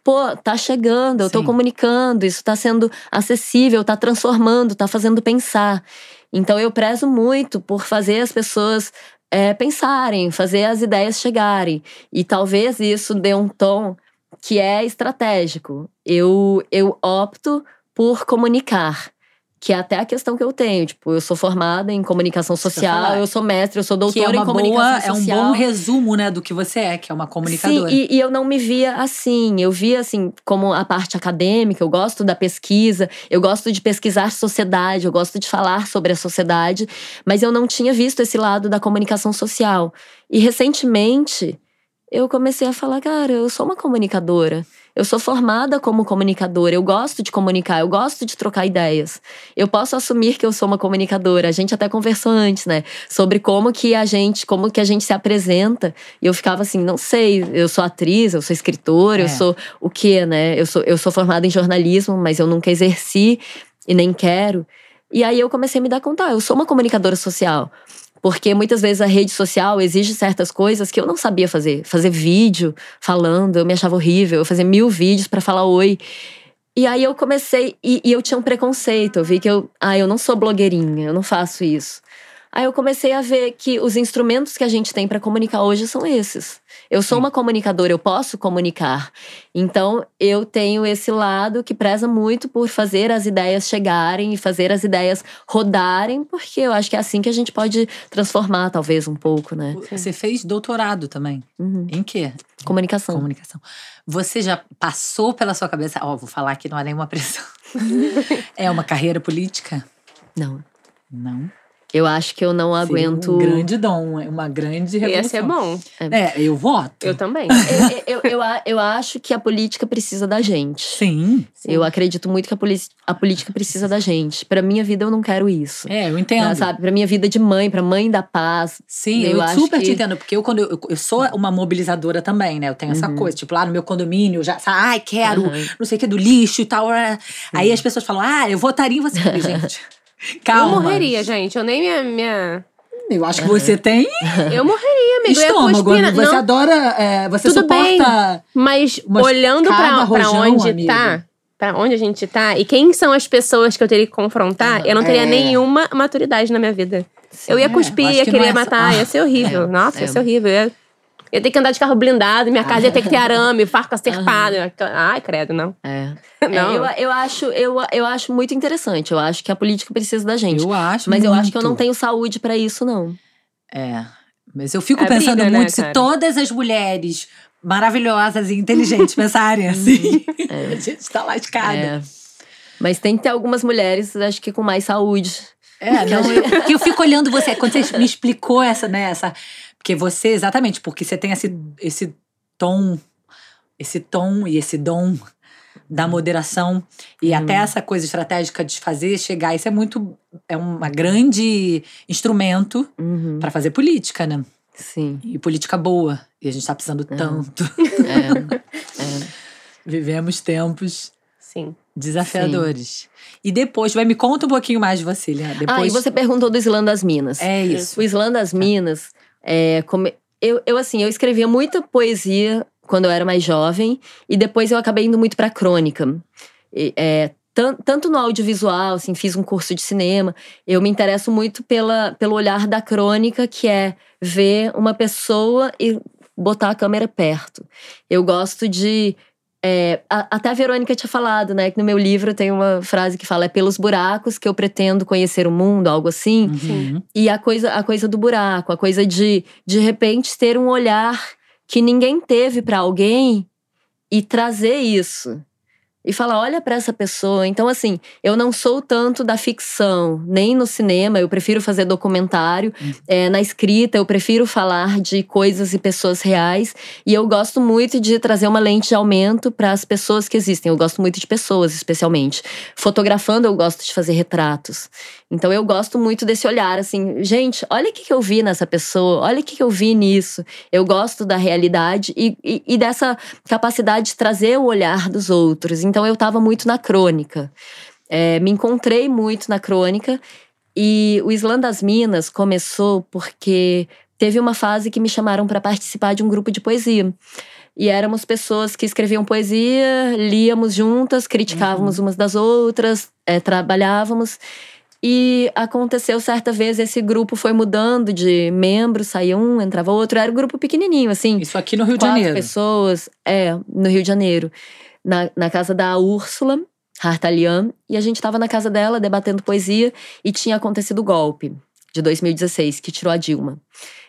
pô, tá chegando, eu tô Sim. comunicando, isso tá sendo acessível, tá transformando, tá fazendo pensar. Então eu prezo muito por fazer as pessoas é, pensarem, fazer as ideias chegarem. E talvez isso dê um tom que é estratégico. Eu, eu opto por comunicar, que é até a questão que eu tenho. Tipo, eu sou formada em comunicação social, eu sou mestre, eu sou Que é doutora em comunicação boa, é um social. bom resumo, né, do que você é, que é uma comunicadora. Sim, e, e eu não me via assim. Eu via assim como a parte acadêmica, eu gosto da pesquisa, eu gosto de pesquisar sociedade, eu gosto de falar sobre a sociedade, mas eu não tinha visto esse lado da comunicação social. E recentemente eu comecei a falar, cara, eu sou uma comunicadora. Eu sou formada como comunicadora, eu gosto de comunicar, eu gosto de trocar ideias. Eu posso assumir que eu sou uma comunicadora. A gente até conversou antes, né, sobre como que a gente, como que a gente se apresenta. E eu ficava assim, não sei, eu sou atriz, eu sou escritora, É. eu sou o quê, né? Eu sou eu sou formada em jornalismo, mas eu nunca exerci e nem quero. E aí eu comecei a me dar conta, ah, eu sou uma comunicadora social. Porque muitas vezes a rede social exige certas coisas que eu não sabia fazer. Fazer vídeo falando, eu me achava horrível. Eu fazia mil vídeos pra falar oi. E aí eu comecei, e, e eu tinha um preconceito. Eu vi que eu, ah, eu não sou blogueirinha, eu não faço isso. Aí eu comecei a ver que os instrumentos que a gente tem pra comunicar hoje são esses. Eu sou uma comunicadora, eu posso comunicar. Então eu tenho esse lado que preza muito por fazer as ideias chegarem e fazer as ideias rodarem, porque eu acho que é assim que a gente pode transformar, talvez, um pouco, né? Você fez doutorado também. Uhum. Em quê? Comunicação. Comunicação. Você já passou pela sua cabeça, ó, vou falar que não é nenhuma pressão. é uma carreira política? Não. Não. Eu acho que eu não Seria aguento. Um grande dom, é uma grande revolução. Ia ser bom. É, eu voto. Eu também. eu, eu, eu, a- eu acho que a política precisa da gente. Sim. Eu acredito muito que a, poli- a política precisa da gente. Pra minha vida, eu não quero isso. É, eu entendo. Sabe? Pra minha vida de mãe, pra mãe da paz. Sim, Eu eu, acho super que- te entendo, porque eu, quando eu, eu sou uma mobilizadora também, né? Eu tenho essa Uhum. coisa, tipo, lá no meu condomínio, eu já, ai, quero, Aham. não sei o que, do lixo e tal. é. Aí as pessoas falam, ah, eu votaria em você. Eu Gente, calma. Eu morreria, gente. Eu nem minha. minha... Eu acho que você tem Eu morreria, amigo. Eu ia estômago, cuspir. Você Não, adora, é, você Tudo suporta… Mas Mas olhando pra, pra onde amigo. tá, pra onde a gente tá, e quem são as pessoas que eu teria que confrontar, eu não teria É. nenhuma maturidade na minha vida. Eu ia É, cuspir, acho ia que querer é matar, essa- ia ser horrível. É, Nossa, ia é. ser horrível. Eu ia, ia ter que andar de carro blindado, minha casa ia ter que ter arame, farca cerpada. Ai, credo, não. É. Não. É, eu, eu, acho, eu, eu acho muito interessante. Eu acho que a política precisa da gente. Eu acho Mas eu acho que eu muito. não tenho saúde pra isso, não. É, mas eu fico É pensando briga, né, muito se cara? todas as mulheres maravilhosas e inteligentes pensarem assim. A gente tá lascada. É. Mas tem que ter algumas mulheres, acho que com mais saúde. É, não, eu, porque eu fico olhando você, quando você me explicou essa, né, essa, porque você, exatamente, porque você tem esse, esse tom, esse tom e esse dom da moderação e até essa coisa estratégica de fazer chegar, isso é muito, é uma grande instrumento Uhum. para fazer política, né, Sim. e política boa, e a gente tá precisando tanto. É. é. Vivemos tempos Sim. desafiadores. E depois, vai me conta um pouquinho mais de você, Liana. Depois, Ah, e você perguntou do Islã das Minas. É isso. O Islã das Minas, é, eu, eu, assim, eu escrevia muita poesia quando eu era mais jovem, e depois eu acabei indo muito pra crônica. E, é, tan- tanto no audiovisual, assim, fiz um curso de cinema, eu me interesso muito pela, pelo olhar da crônica, que é ver uma pessoa e botar a câmera perto. Eu gosto de. É, a- até a Verônica tinha falado, né? Que no meu livro tem uma frase que fala: é pelos buracos que eu pretendo conhecer o mundo, algo assim. Uhum. E a coisa, a coisa do buraco, a coisa de de repente ter um olhar que ninguém teve pra alguém e trazer isso. E falar, olha pra essa pessoa. Então, assim, eu não sou tanto da ficção, nem no cinema, eu prefiro fazer documentário. É, na escrita, eu prefiro falar de coisas e pessoas reais. E eu gosto muito de trazer uma lente de aumento para as pessoas que existem. Eu gosto muito de pessoas, especialmente. Fotografando, eu gosto de fazer retratos. Então eu gosto muito desse olhar, assim, gente, olha o que que eu vi nessa pessoa, olha o que que eu vi nisso. Eu gosto da realidade e, e, e dessa capacidade de trazer o olhar dos outros. Então eu tava muito na crônica. É, me encontrei muito na crônica e o Islã das Minas começou porque teve uma fase que me chamaram para participar de um grupo de poesia. E éramos pessoas que escreviam poesia, líamos juntas, criticávamos umas das outras, é, trabalhávamos. E aconteceu certa vez, esse grupo foi mudando de membros, saía um, entrava outro. Era um grupo pequenininho, assim. Isso aqui no Rio de Janeiro. pessoas, é, no Rio de Janeiro. Na, na casa da Úrsula Hartalian, e a gente estava na casa dela debatendo poesia e tinha acontecido o golpe de 2016 que tirou a Dilma.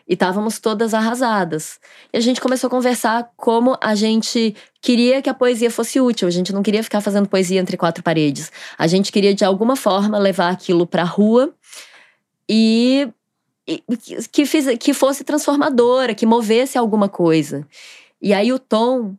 E estávamos todas arrasadas. E a gente começou a conversar como a gente queria que a poesia fosse útil. A gente não queria ficar fazendo poesia entre quatro paredes. A gente queria, de alguma forma, levar aquilo para a rua e, que, fiz, que fosse transformadora, que movesse alguma coisa. E aí o Tom,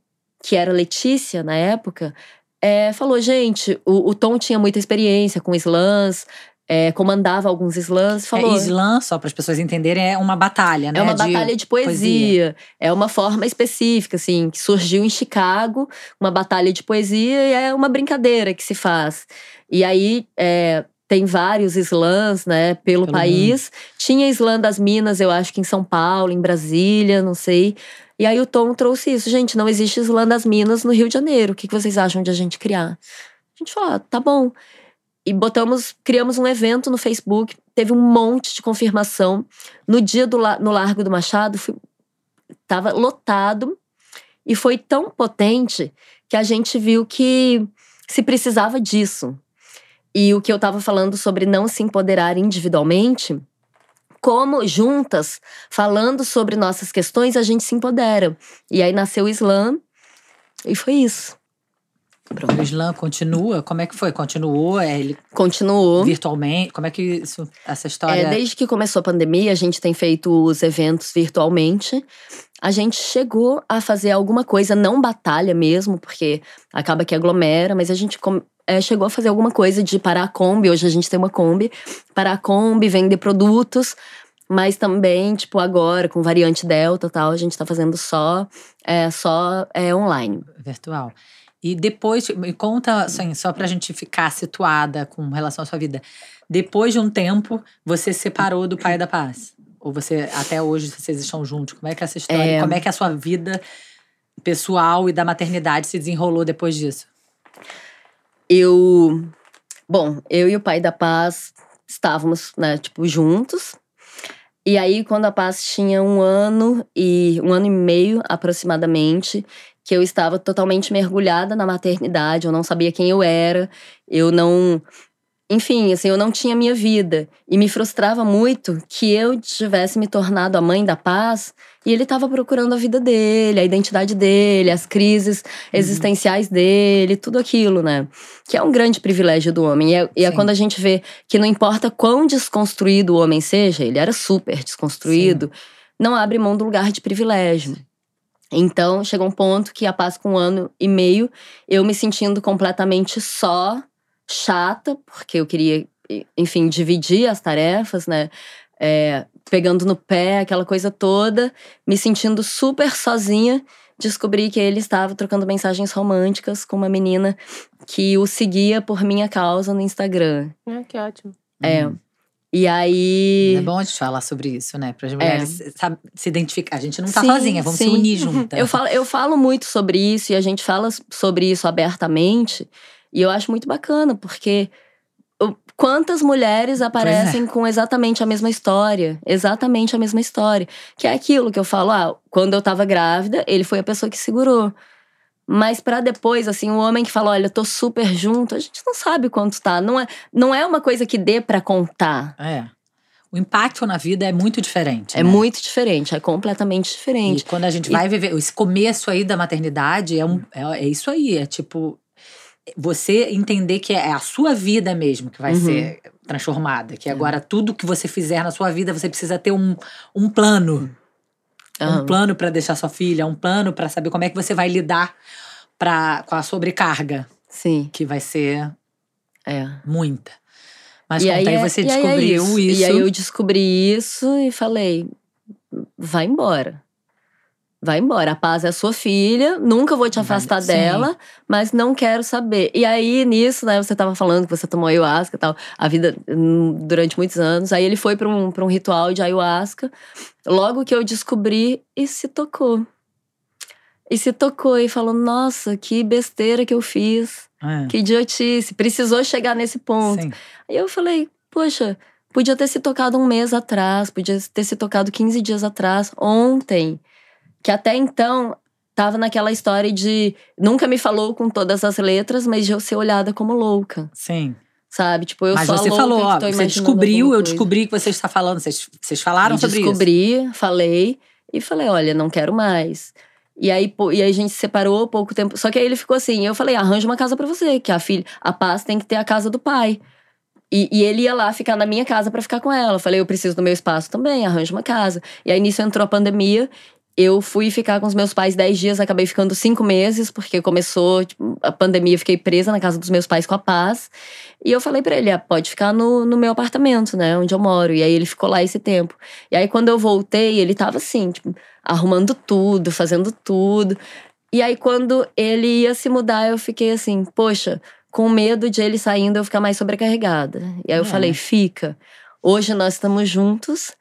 que era Letícia na época, é, falou: gente, o, o Tom tinha muita experiência com slams, é, comandava alguns slams. Falou, É, slam, só para as pessoas entenderem, é uma batalha, né? É uma batalha de poesia. É uma forma específica, assim, que surgiu em Chicago, uma batalha de poesia e é uma brincadeira que se faz. E aí é, tem vários slams, né, pelo, Pelo país. Tinha slam das Minas, eu acho que em São Paulo, em Brasília, não sei. E aí o Tom trouxe isso. Gente, não existe slam das Minas no Rio de Janeiro. O que vocês acham de a gente criar? A gente falou, ah, tá bom. E botamos, criamos um evento no Facebook, teve um monte de confirmação. No dia do no Largo do Machado, fui, tava lotado e foi tão potente que a gente viu que se precisava disso. E o que eu tava falando sobre não se empoderar individualmente, como juntas, falando sobre nossas questões, a gente se empodera. E aí nasceu o Islã e foi isso. O slam continua? Como é que foi? Continuou? É, ele Continuou. virtualmente? Como é que isso, essa história... É, desde que começou a pandemia, a gente tem feito os eventos virtualmente. A gente chegou a fazer alguma coisa, não batalha mesmo, porque acaba que aglomera, mas a gente é, chegou a fazer alguma coisa de parar a Kombi. Hoje a gente tem uma Kombi, parar a Kombi, vender produtos, mas também, tipo, agora, com variante Delta e tal, a gente tá fazendo só, é, só é, online. virtual. E depois, me conta, assim, só pra gente ficar situada com relação à sua vida. Depois de um tempo, você se separou do pai da paz? Ou você, até hoje, vocês estão juntos? Como é que é essa história? É. Como é que a sua vida pessoal e da maternidade se desenrolou depois disso? Eu. Bom, eu e o pai da Paz estávamos, né, tipo, juntos. E aí, quando a Paz tinha um ano e um ano e meio aproximadamente, que eu estava totalmente mergulhada na maternidade, eu não sabia quem eu era, eu não. Enfim, assim, eu não tinha minha vida. E me frustrava muito que eu tivesse me tornado a mãe da paz e ele estava procurando a vida dele, a identidade dele, as crises existenciais dele, tudo aquilo, né? Que é um grande privilégio do homem. E é, e é Sim. quando a gente vê que não importa quão desconstruído o homem seja, ele era super desconstruído, não abre mão do lugar de privilégio. Então, chegou um ponto que, a paz com um ano e meio, eu me sentindo completamente só, chata, porque eu queria, enfim, dividir as tarefas, né? É, pegando no pé, aquela coisa toda, me sentindo super sozinha. Descobri que ele estava trocando mensagens românticas com uma menina que o seguia por minha causa no Instagram. Ah, que ótimo. É. Hum. E aí. É bom a gente falar sobre isso, né? Para as mulheres sabe, se identificar. A gente não tá Sim, sozinha, vamos se sim. unir juntas. Eu falo, eu falo muito sobre isso e a gente fala sobre isso abertamente. E eu acho muito bacana, porque quantas mulheres aparecem com exatamente a mesma história. Exatamente a mesma história. Que é aquilo que eu falo, ah, quando eu tava grávida, ele foi a pessoa que segurou. Mas pra depois, assim, o homem que fala, olha, eu tô super junto, a gente não sabe quanto tá. Não é, não é uma coisa que dê pra contar. É. O impacto na vida é muito diferente. É né? muito diferente, é completamente E diferente. quando a gente E- vai viver, esse começo aí da maternidade é, um, é, é isso aí, é tipo você entender que é a sua vida mesmo que vai Uhum. ser transformada, que agora tudo que você fizer na sua vida você precisa ter um, um plano, Aham. um plano para deixar sua filha, um plano para saber como é que você vai lidar pra, com a sobrecarga, Sim, que vai ser é. muita. Mas E conta aí, é- você e aí é descobriu isso. E aí eu descobri isso e falei: vai embora. Vai embora. A paz é a sua filha, nunca vou te Vai- afastar sim. dela, mas não quero saber. E aí, nisso, né, você tava falando que você tomou ayahuasca e tal, a vida hum, durante muitos anos. Aí ele foi pra um, pra um ritual de ayahuasca. Logo que eu descobri, e se tocou. E se tocou e falou: nossa, que besteira que eu fiz. É, Que idiotice. Precisou chegar nesse ponto. sim. Aí eu falei, poxa, podia ter se tocado um mês atrás, podia ter se tocado 15 dias atrás, ontem. Que até então tava naquela história de nunca me falou com todas as letras, mas de eu ser olhada como louca, Sim. sabe? Tipo, eu Mas sou você falou, ó, você descobriu, eu descobri que você está falando. Vocês, vocês falaram E sobre isso. descobri, falei e falei, olha, não quero mais. E aí, e aí a gente se separou pouco tempo. Só que aí ele ficou assim, eu falei, arranja uma casa pra você, que a filha, a paz tem que ter a casa do pai. E, e ele ia lá ficar na minha casa pra ficar com ela. Eu falei, eu preciso do meu espaço também, arranja uma casa. E aí nisso entrou a pandemia. Eu fui ficar com os meus pais 10 dias, acabei ficando cinco meses, porque começou tipo, a pandemia, fiquei presa na casa dos meus pais com a paz. E eu falei pra ele, ah, pode ficar no, no meu apartamento, né, onde eu moro. E aí ele ficou lá esse tempo. E aí quando eu voltei, ele tava assim, tipo, arrumando tudo, fazendo tudo. E aí quando ele ia se mudar, eu fiquei assim, poxa, com medo de ele saindo eu ficar mais sobrecarregada. E aí eu É. falei, fica. Hoje nós estamos juntos.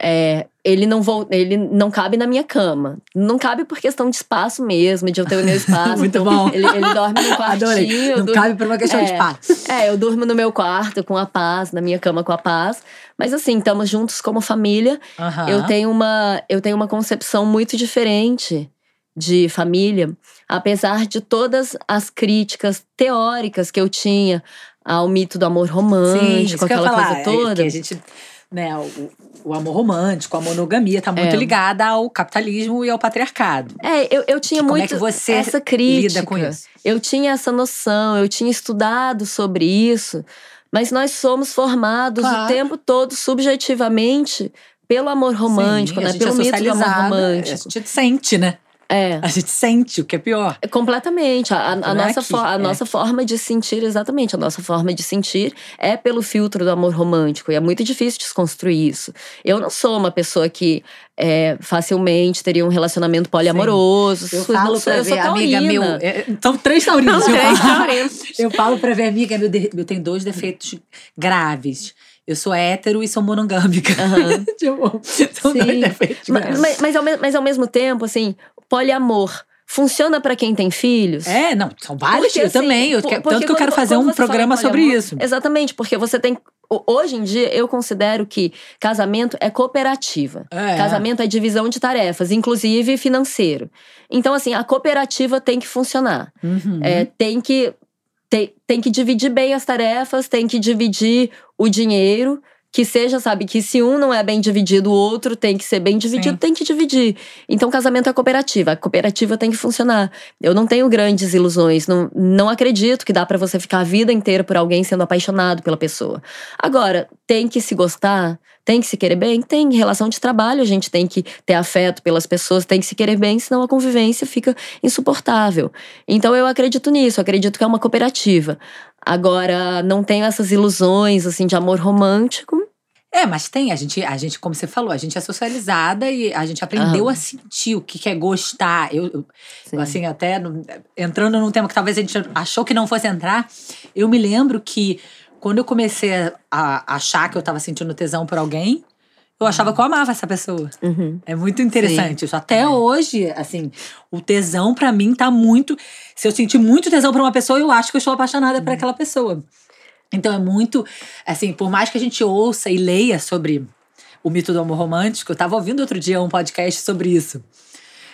É, ele não vol ele não cabe na minha cama. Não cabe por questão de espaço mesmo, de eu ter o meu espaço. Muito Então, bom. Ele, ele dorme no quartinho. Adorei. Não durmo- cabe por uma questão de É. espaço. é, eu durmo no meu quarto com a paz, na minha cama com a paz. Mas assim, estamos juntos como família. Aham. Eu tenho uma, eu tenho uma concepção muito diferente de família, apesar de todas as críticas teóricas que eu tinha ao mito do amor Sim, romântico, ia aquela coisa é toda. que a gente, né, o, o amor romântico, a monogamia tá muito É. ligada ao capitalismo e ao patriarcado. É, eu, eu tinha Como é muito que você essa crítica. Lida com isso. Eu tinha essa noção, eu tinha estudado sobre isso, mas nós somos formados Claro. o tempo todo subjetivamente pelo amor romântico, Sim, né? Pelo é mito do amor socializada, romântico. A gente sente, né? É. A gente sente, o que é pior. Completamente. A, a- a é nossa, a é. nossa forma de sentir, exatamente, a nossa forma de sentir é pelo filtro do amor romântico. E é muito difícil desconstruir isso. Eu não sou uma pessoa que é, facilmente teria um relacionamento poliamoroso. Eu sou- falo sou- pra eu ver, amiga meu. taurina. é, São três taurinos. Eu três falo. taurinos. Eu falo pra ver, amiga, meu eu tenho dois defeitos graves. Eu sou hétero e sou monogâmica. Tipo, são Sim. dois defeitos Ma- graves. Mas, mas, ao, mas ao mesmo tempo, assim, poliamor funciona pra quem tem filhos? É, não, são vários. Porque, assim, também. Eu porque tanto que eu quero fazer um programa sobre isso. Exatamente, porque você tem. ho- Hoje em dia, eu considero que casamento é cooperativa. É. Casamento é divisão de tarefas, inclusive financeiro. Então, assim, a cooperativa tem que funcionar. Uhum. É, tem que tem, tem que dividir bem as tarefas, tem que dividir o dinheiro. Que seja, sabe, que se um não é bem dividido, o outro tem que ser bem dividido, Sim. tem que dividir. Então, casamento é cooperativa. A cooperativa tem que funcionar. Eu não tenho grandes ilusões. Não, não acredito que dá pra você ficar a vida inteira por alguém sendo apaixonado pela pessoa. Agora, tem que se gostar, tem que se querer bem, tem relação de trabalho, a gente tem que ter afeto pelas pessoas, tem que se querer bem, senão a convivência fica insuportável. Então eu acredito nisso, acredito que é uma cooperativa. Agora, não tenho essas ilusões assim de amor romântico. É, mas tem, a gente, a gente, como você falou, a gente é socializada e a gente aprendeu Aham. a sentir o que é gostar. Eu, eu- Sim. assim, até entrando num tema que talvez a gente achou que não fosse entrar, eu me lembro que quando eu comecei a achar que eu tava sentindo tesão por alguém, eu achava que eu amava essa pessoa. Uhum. É muito interessante isso. Até É. hoje, assim, o tesão pra mim tá muito. Se eu sentir muito tesão por uma pessoa, eu acho que eu estou apaixonada Uhum. por aquela pessoa. Então é muito. Assim, por mais que a gente ouça e leia sobre o mito do amor romântico, eu tava ouvindo outro dia um podcast sobre isso.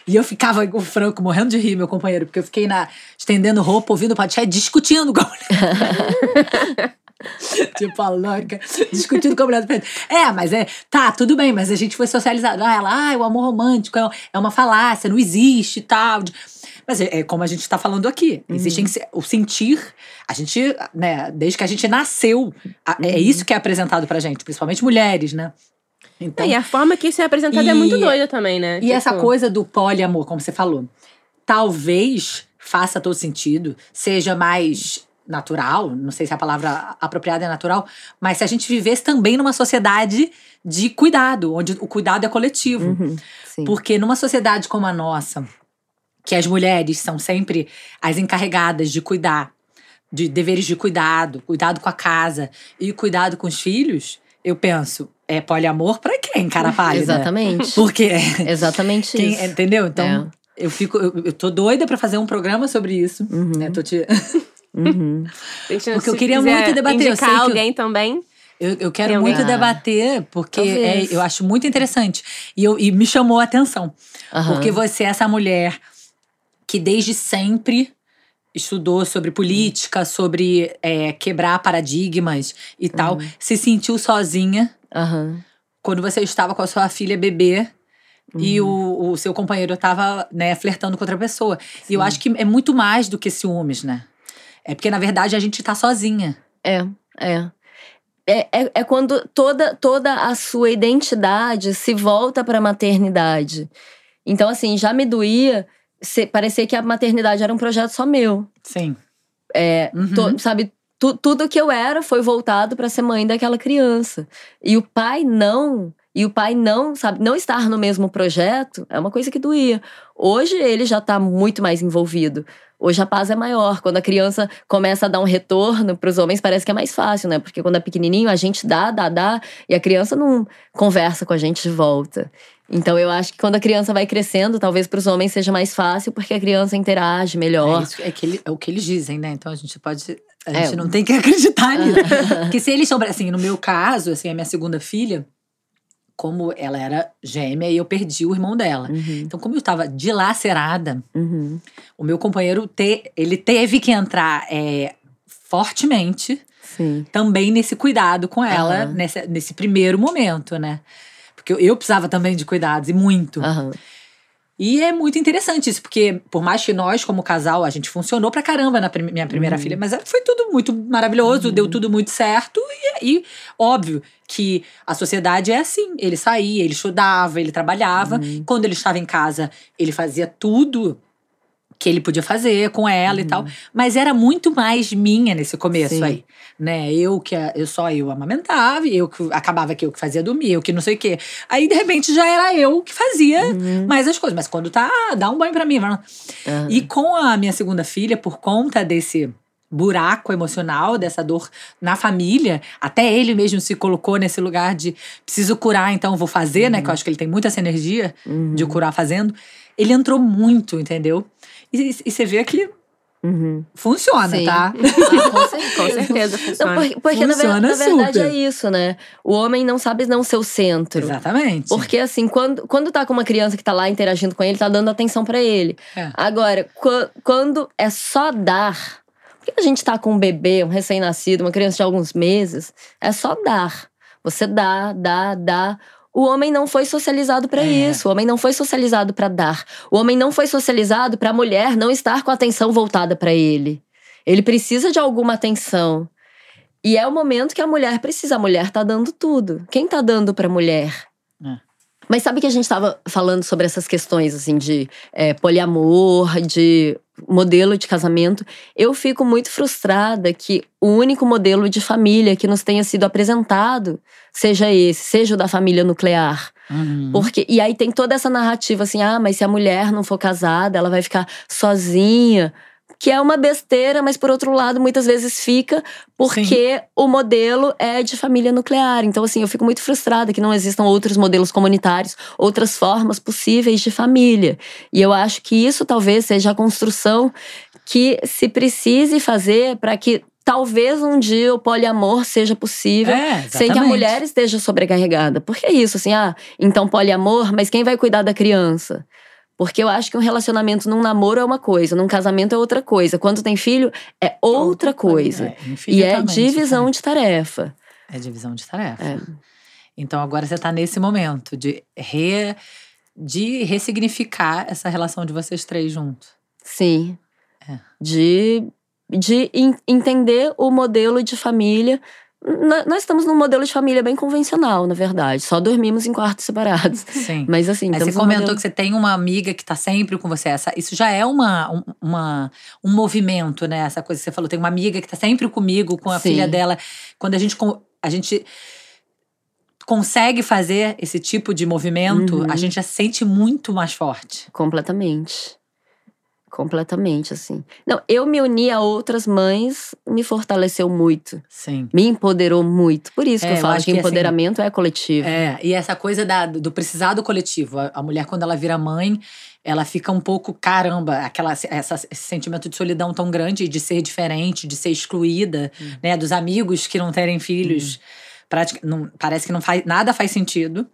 E eu ficava com o Franco morrendo de rir, meu companheiro, porque eu fiquei na, estendendo roupa, ouvindo o podcast, discutindo com a mulher. tipo, a louca, discutindo com a mulher do peito. É, mas é, tá, tudo bem, mas a gente foi socializado. Ah, ela, ah, o amor romântico é, é uma falácia, não existe e tal. Mas é, é como a gente tá falando aqui. Existem se- o sentir, a gente, né, desde que a gente nasceu, a- é isso que é apresentado pra gente, principalmente mulheres, né? Então, É, e a forma que isso é apresentado é E- muito doida também, né? e essa Tipo, coisa do poliamor, como você falou, talvez faça todo sentido, seja mais natural, não sei se a palavra apropriada é natural, mas se a gente vivesse também numa sociedade de cuidado, onde o cuidado é coletivo. Uhum. Porque numa sociedade como a nossa, que as mulheres são sempre as encarregadas de cuidar, de deveres de cuidado, cuidado com a casa e cuidado com os filhos, eu penso, é poliamor pra quem, cara pálida? Exatamente. Porque Exatamente quem- isso. entendeu? Então, eu fico eu, eu tô doida pra fazer um programa sobre isso, Uhum. né? Tô te- Uhum. Porque eu queria muito debater, Indicar eu- alguém também. Eu, eu quero muito debater, porque é, eu acho muito interessante. E, eu, e me chamou a atenção. Aham. Porque você é essa mulher que desde sempre estudou sobre política, sobre é, quebrar paradigmas e tal, se sentiu sozinha Aham. quando você estava com a sua filha bebê e Uhum. o, o seu companheiro estava né, flertando com outra pessoa. E eu acho que é muito mais do que ciúmes, né? É porque, na verdade, a gente tá sozinha. É, é. É, é, é quando toda, toda a sua identidade se volta para a maternidade. Então, assim, já me doía se, parecer que a maternidade era um projeto só meu. Sim. É, Uhum. to- sabe, tu- tudo que eu era foi voltado para ser mãe daquela criança. E o pai não. E o pai não, sabe, não estar no mesmo projeto é uma coisa que doía. Hoje ele já tá muito mais envolvido. Hoje a paz é maior. Quando a criança começa a dar um retorno para os homens, parece que é mais fácil, né? Porque quando é pequenininho, a gente dá, dá, dá, e a criança não conversa com a gente de volta. Então eu acho que quando a criança vai crescendo, talvez para os homens seja mais fácil, porque a criança interage É, melhor. isso, é, que ele- é o que eles dizem, né? Então a gente pode. A É. gente não tem que acreditar nisso. Porque se eles são. Assim, no meu caso, assim, a minha segunda filha, como ela era gêmea e eu perdi o irmão dela. Uhum, Então, como eu estava dilacerada, uhum. o meu companheiro te, ele teve que entrar é, fortemente Sim. também nesse cuidado com ela, Aham. nesse, nesse primeiro momento, né? Porque eu, eu precisava também de cuidados, e muito. E é muito interessante isso, porque por mais que nós, como casal, a gente funcionou pra caramba na prim- minha primeira Uhum. filha, mas foi tudo muito maravilhoso, deu tudo muito certo. E, e óbvio que a sociedade é assim: ele saía, ele estudava, ele trabalhava. Uhum. Quando ele estava em casa, ele fazia tudo que ele podia fazer com ela e tal. Mas era muito mais minha nesse começo Uhum. Sim. aí. Né? Eu que eu só eu amamentava, eu que acabava que eu que fazia dormir, eu que não sei o quê. Aí, de repente, já era eu que fazia Uhum. mais as coisas. Mas quando tá, ah, dá um banho pra mim. Aham. E com a minha segunda filha, por conta desse buraco emocional, dessa dor na família, até ele mesmo se colocou nesse lugar de preciso curar, então vou fazer, né? Que eu acho que ele tem muita essa energia Uhum. de curar fazendo. Ele entrou muito, entendeu? E, e você vê que Uhum. funciona, Sim. tá? Ah, com certeza. Com certeza Não, funciona. porque porque na, ver- Funciona na verdade super. é isso, né? O homem não sabe não ser o centro. Exatamente. Porque assim, quando, quando tá com uma criança que tá lá interagindo com ele, tá dando atenção pra ele. É. Agora, qu- quando é só dar. Porque a gente tá com um bebê, um recém-nascido, uma criança de alguns meses, é só dar. Você dá, dá, dá. O homem não foi socializado pra É. isso. O homem não foi socializado pra dar. O homem não foi socializado pra mulher não estar com a atenção voltada pra ele. Ele precisa de alguma atenção. E é o momento que a mulher precisa. A mulher tá dando tudo. Quem tá dando pra mulher? É. Mas sabe que a gente estava falando sobre essas questões, assim, de é, poliamor, de modelo de casamento. Eu fico muito frustrada que o único modelo de família que nos tenha sido apresentado seja esse, seja o da família nuclear. Uhum. Porque, e aí tem toda essa narrativa assim: ah, mas se a mulher não for casada, ela vai ficar sozinha. Que é uma besteira, mas por outro lado, muitas vezes fica porque o modelo é de família nuclear. Então, assim, eu fico muito frustrada que não existam outros modelos comunitários, outras formas possíveis de família. E eu acho que isso talvez seja a construção que se precise fazer para que talvez um dia o poliamor seja possível É, sem que a mulher esteja sobrecarregada. Porque é isso, assim, ah, então poliamor, mas quem vai cuidar da criança? Porque eu acho que um relacionamento num namoro é uma coisa, num casamento é outra coisa. Quando tem filho, é outra, coisa. É, e é infinitamente divisão de tarefa. É divisão de tarefa. É. Então agora você tá nesse momento de, re, de ressignificar essa relação de vocês três juntos. Sim. É. De, de en- entender o modelo de família. Nós estamos num modelo de família bem convencional, na verdade. Só dormimos em quartos separados. Sim. Mas assim, Aí você comentou modelo- que você tem uma amiga que tá sempre com você. Essa, isso já é uma, um, uma, um movimento, né? Essa coisa que você falou. Tem uma amiga que tá sempre comigo, com a Sim. filha dela. Quando a gente, a gente consegue fazer esse tipo de movimento, Uhum. a gente já se sente muito mais forte. Completamente. Completamente, assim. Não, eu me uni a outras mães, me fortaleceu muito. Sim. Me empoderou muito. Por isso É, que eu eu falo acho que, que, assim, empoderamento é coletivo. É, e essa coisa da, do precisar do coletivo. A, a mulher, quando ela vira mãe, ela fica um pouco, caramba, aquela, essa, esse sentimento de solidão tão grande, de ser diferente, de ser excluída, né? Dos amigos que não terem filhos. Pratica- não- parece que não faz, nada faz sentido.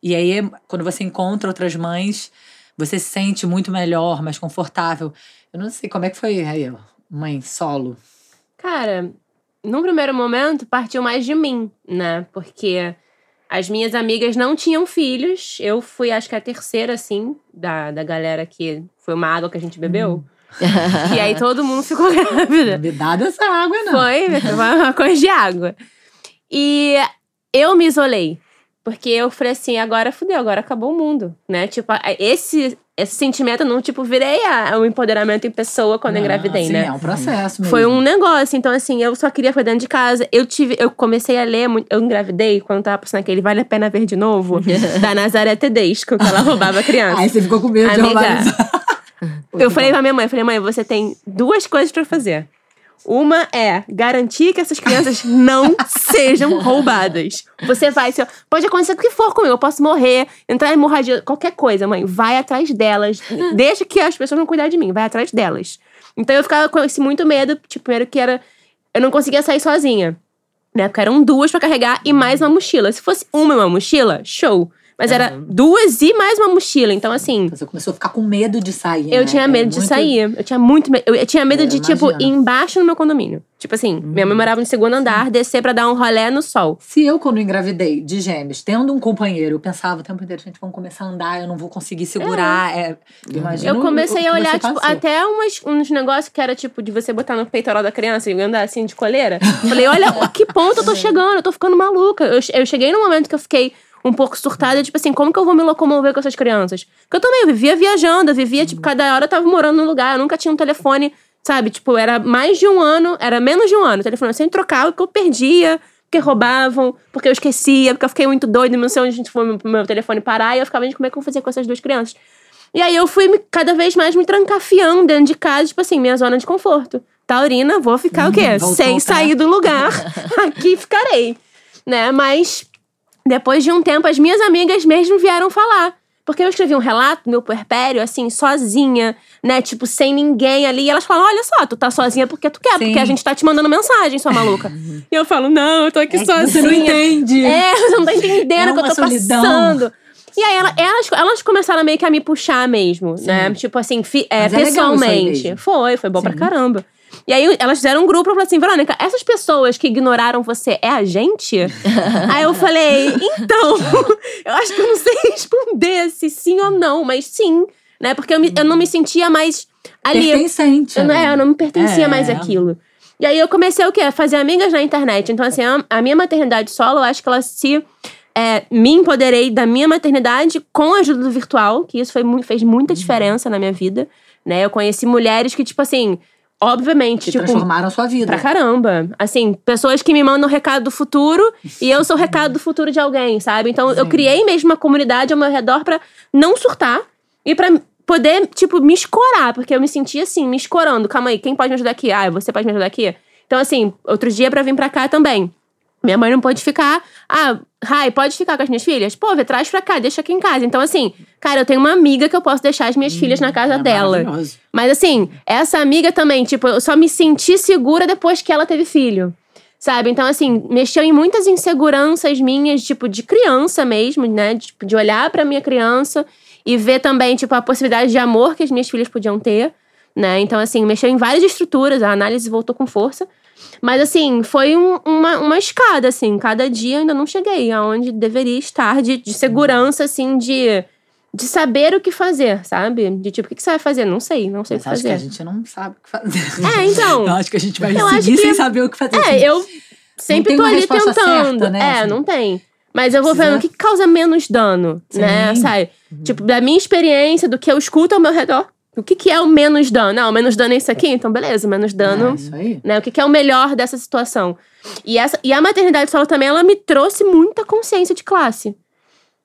E aí, quando você encontra outras mães, você se sente muito melhor, mais confortável. Eu não sei como é que foi aí, mãe solo. Cara, num primeiro momento partiu mais de mim, né? Porque as minhas amigas não tinham filhos. Eu fui, acho que a terceira, assim, da, da galera que foi uma água que a gente bebeu. E aí todo mundo ficou grávida. Dá dessa água, não. Foi, foi uma coisa de água. E eu me isolei. Porque eu falei assim, agora fudeu, agora acabou o mundo, né? Tipo, esse, esse sentimento, eu não, tipo, virei a, o empoderamento em pessoa quando eu Não, engravidei, sim, né? É um processo mesmo. Foi um negócio, então assim, eu só queria ficar dentro de casa. Eu tive, eu comecei a ler, muito- eu engravidei quando tava passando aquele Vale a Pena Ver de Novo, da Nazaré Tedesco, que ela roubava criança. Aí você ficou com medo de Amiga, roubar. Eu falei pra minha mãe, eu falei, mãe, você tem duas coisas pra fazer. Uma é garantir que essas crianças não sejam roubadas. Você vai, se- pode acontecer o que for comigo, eu posso morrer, entrar em hemorragia, qualquer coisa, mãe. Vai atrás delas. Deixa que as pessoas vão cuidar de mim, vai atrás delas. Então eu ficava com esse muito medo, tipo, primeiro que era. Eu não conseguia sair sozinha. Na época eram duas pra carregar e mais uma mochila. Se fosse uma e uma mochila, show. Mas era duas e mais uma mochila. Então, assim, Você começou a ficar com medo de sair. eu né? tinha É medo de muito- sair. Eu tinha muito medo. Eu, tinha medo É, de, tipo, ir embaixo no meu condomínio. Tipo assim, minha mãe morava no segundo andar, descer pra dar um rolé no sol. Se eu, quando engravidei de gêmeos, tendo um companheiro, eu pensava o tempo inteiro, gente, vamos começar a andar, eu não vou conseguir segurar. É. Imagina Eu comecei o a olhar, tipo, passou. até umas, uns negócios que era, tipo, de você botar no peitoral da criança e andar assim de coleira. Falei, olha, que ponto eu tô chegando? Eu tô ficando maluca. Eu, eu cheguei num momento que eu fiquei um pouco surtada, tipo assim, como que eu vou me locomover com essas crianças? Porque eu também, eu vivia viajando, eu vivia, tipo, cada hora eu tava morando num lugar, eu nunca tinha um telefone, sabe? Tipo, era mais de um ano, era menos de um ano. O telefone eu sempre trocava, porque eu perdia, porque roubavam, porque eu esquecia, porque eu fiquei muito doida, não sei onde a gente foi meu, meu telefone parar, e eu ficava, gente, como é que eu vou fazer com essas duas crianças? E aí eu fui cada vez mais me trancafiando dentro de casa, tipo assim, minha zona de conforto. Taurina, vou ficar o quê? Hum, voltou Sem pra- sair do lugar. Aqui ficarei. Né? Mas depois de um tempo, as minhas amigas mesmo vieram falar. Porque eu escrevi um relato meu puerpério, assim, sozinha, né? Tipo, sem ninguém ali. E elas falam: olha só, tu tá sozinha porque tu quer, Sim. porque a gente tá te mandando mensagem, sua maluca. e eu falo: não, eu tô aqui É sozinha. você não entende. É, você não tá entendendo É o que eu tô solidão. passando. E aí ela- elas, elas começaram meio que a me puxar mesmo, né? Tipo assim, fi- é, é pessoalmente. foi, foi bom pra Sim. caramba. E aí elas fizeram um grupo e falaram assim: Verônica, essas pessoas que ignoraram você é a gente? aí eu falei, então, eu acho que eu não sei responder se sim ou não, mas sim, né? Porque eu, me- eu não me sentia mais ali. Pertencente. Eu não, é, eu não me pertencia É. mais àquilo. E aí eu comecei o quê? A fazer amigas na internet. Então, assim, a, a minha maternidade solo, eu acho que ela se. é, me empoderei da minha maternidade com a ajuda do virtual, que isso foi, fez muita Uhum. diferença na minha vida. Né? Eu conheci mulheres que, tipo assim, obviamente, Que tipo, transformaram a sua vida. Pra caramba. Assim, pessoas que me mandam recado do futuro e eu sou o recado do futuro de alguém, sabe? Então eu Sim. criei mesmo uma comunidade ao meu redor pra não surtar e pra poder, tipo, me escorar, porque eu me sentia assim, me escorando. Calma aí, quem pode me ajudar aqui? Ah, você pode me ajudar aqui? Então, assim, outro dia pra vir pra cá também. Minha mãe não pode ficar. Ah, Rai, pode ficar com as minhas filhas? Pô, vê, traz pra cá, deixa aqui em casa. Então, assim, cara, eu tenho uma amiga que eu posso deixar as minhas filhas na casa É dela. Mas assim, essa amiga também, tipo, eu só me senti segura depois que ela teve filho. Sabe? Então, assim, mexeu em muitas inseguranças minhas, tipo, de criança mesmo, né? De, tipo, de olhar pra minha criança e ver também, tipo, a possibilidade de amor que as minhas filhas podiam ter, né? Então, assim, mexeu em várias estruturas, a análise voltou com força. Mas, assim, foi um- uma, uma escada, assim. Cada dia eu ainda não cheguei aonde deveria estar, de, de segurança, assim, de, de saber o que fazer, sabe? De tipo, o que, que você vai fazer? Não sei, não sei o Mas que acho que fazer. a gente não sabe o que fazer. É, então. Eu acho que a gente vai seguir que- sem saber o que fazer. É, eu sempre tô ali tentando. certa, né, É, assim. não tem. Mas eu vou Precisa- vendo o que que causa menos dano, né? Sim. Sabe? Tipo, da minha experiência, do que eu escuto ao meu redor. O que, que é o menos dano? Ah, o menos dano é isso aqui? Então, beleza, menos É, dano. isso aí. Né? O que, que é o melhor dessa situação? E, essa, e a maternidade solo também, ela me trouxe muita consciência de classe.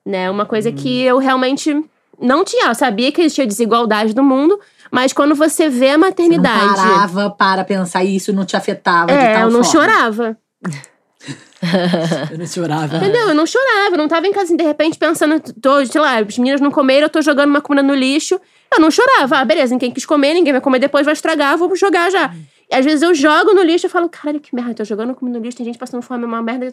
Né? Uma coisa que eu realmente não tinha. Eu sabia que existia desigualdade no mundo, mas quando você vê a Você não maternidade. parava para pensar e isso não te afetava de é, tal eu não forma. chorava. Eu não chorava. Entendeu? Eu não chorava, eu não tava em casa assim, de repente pensando, tô, sei lá, as meninas não comeram, eu tô jogando uma comida no lixo. Eu não chorava. Ah, beleza, ninguém quis comer, ninguém vai comer depois, vai estragar, vou jogar já. E às vezes eu jogo no lixo e falo, caralho, que merda, tô jogando comida no lixo, tem gente passando fome, é uma merda.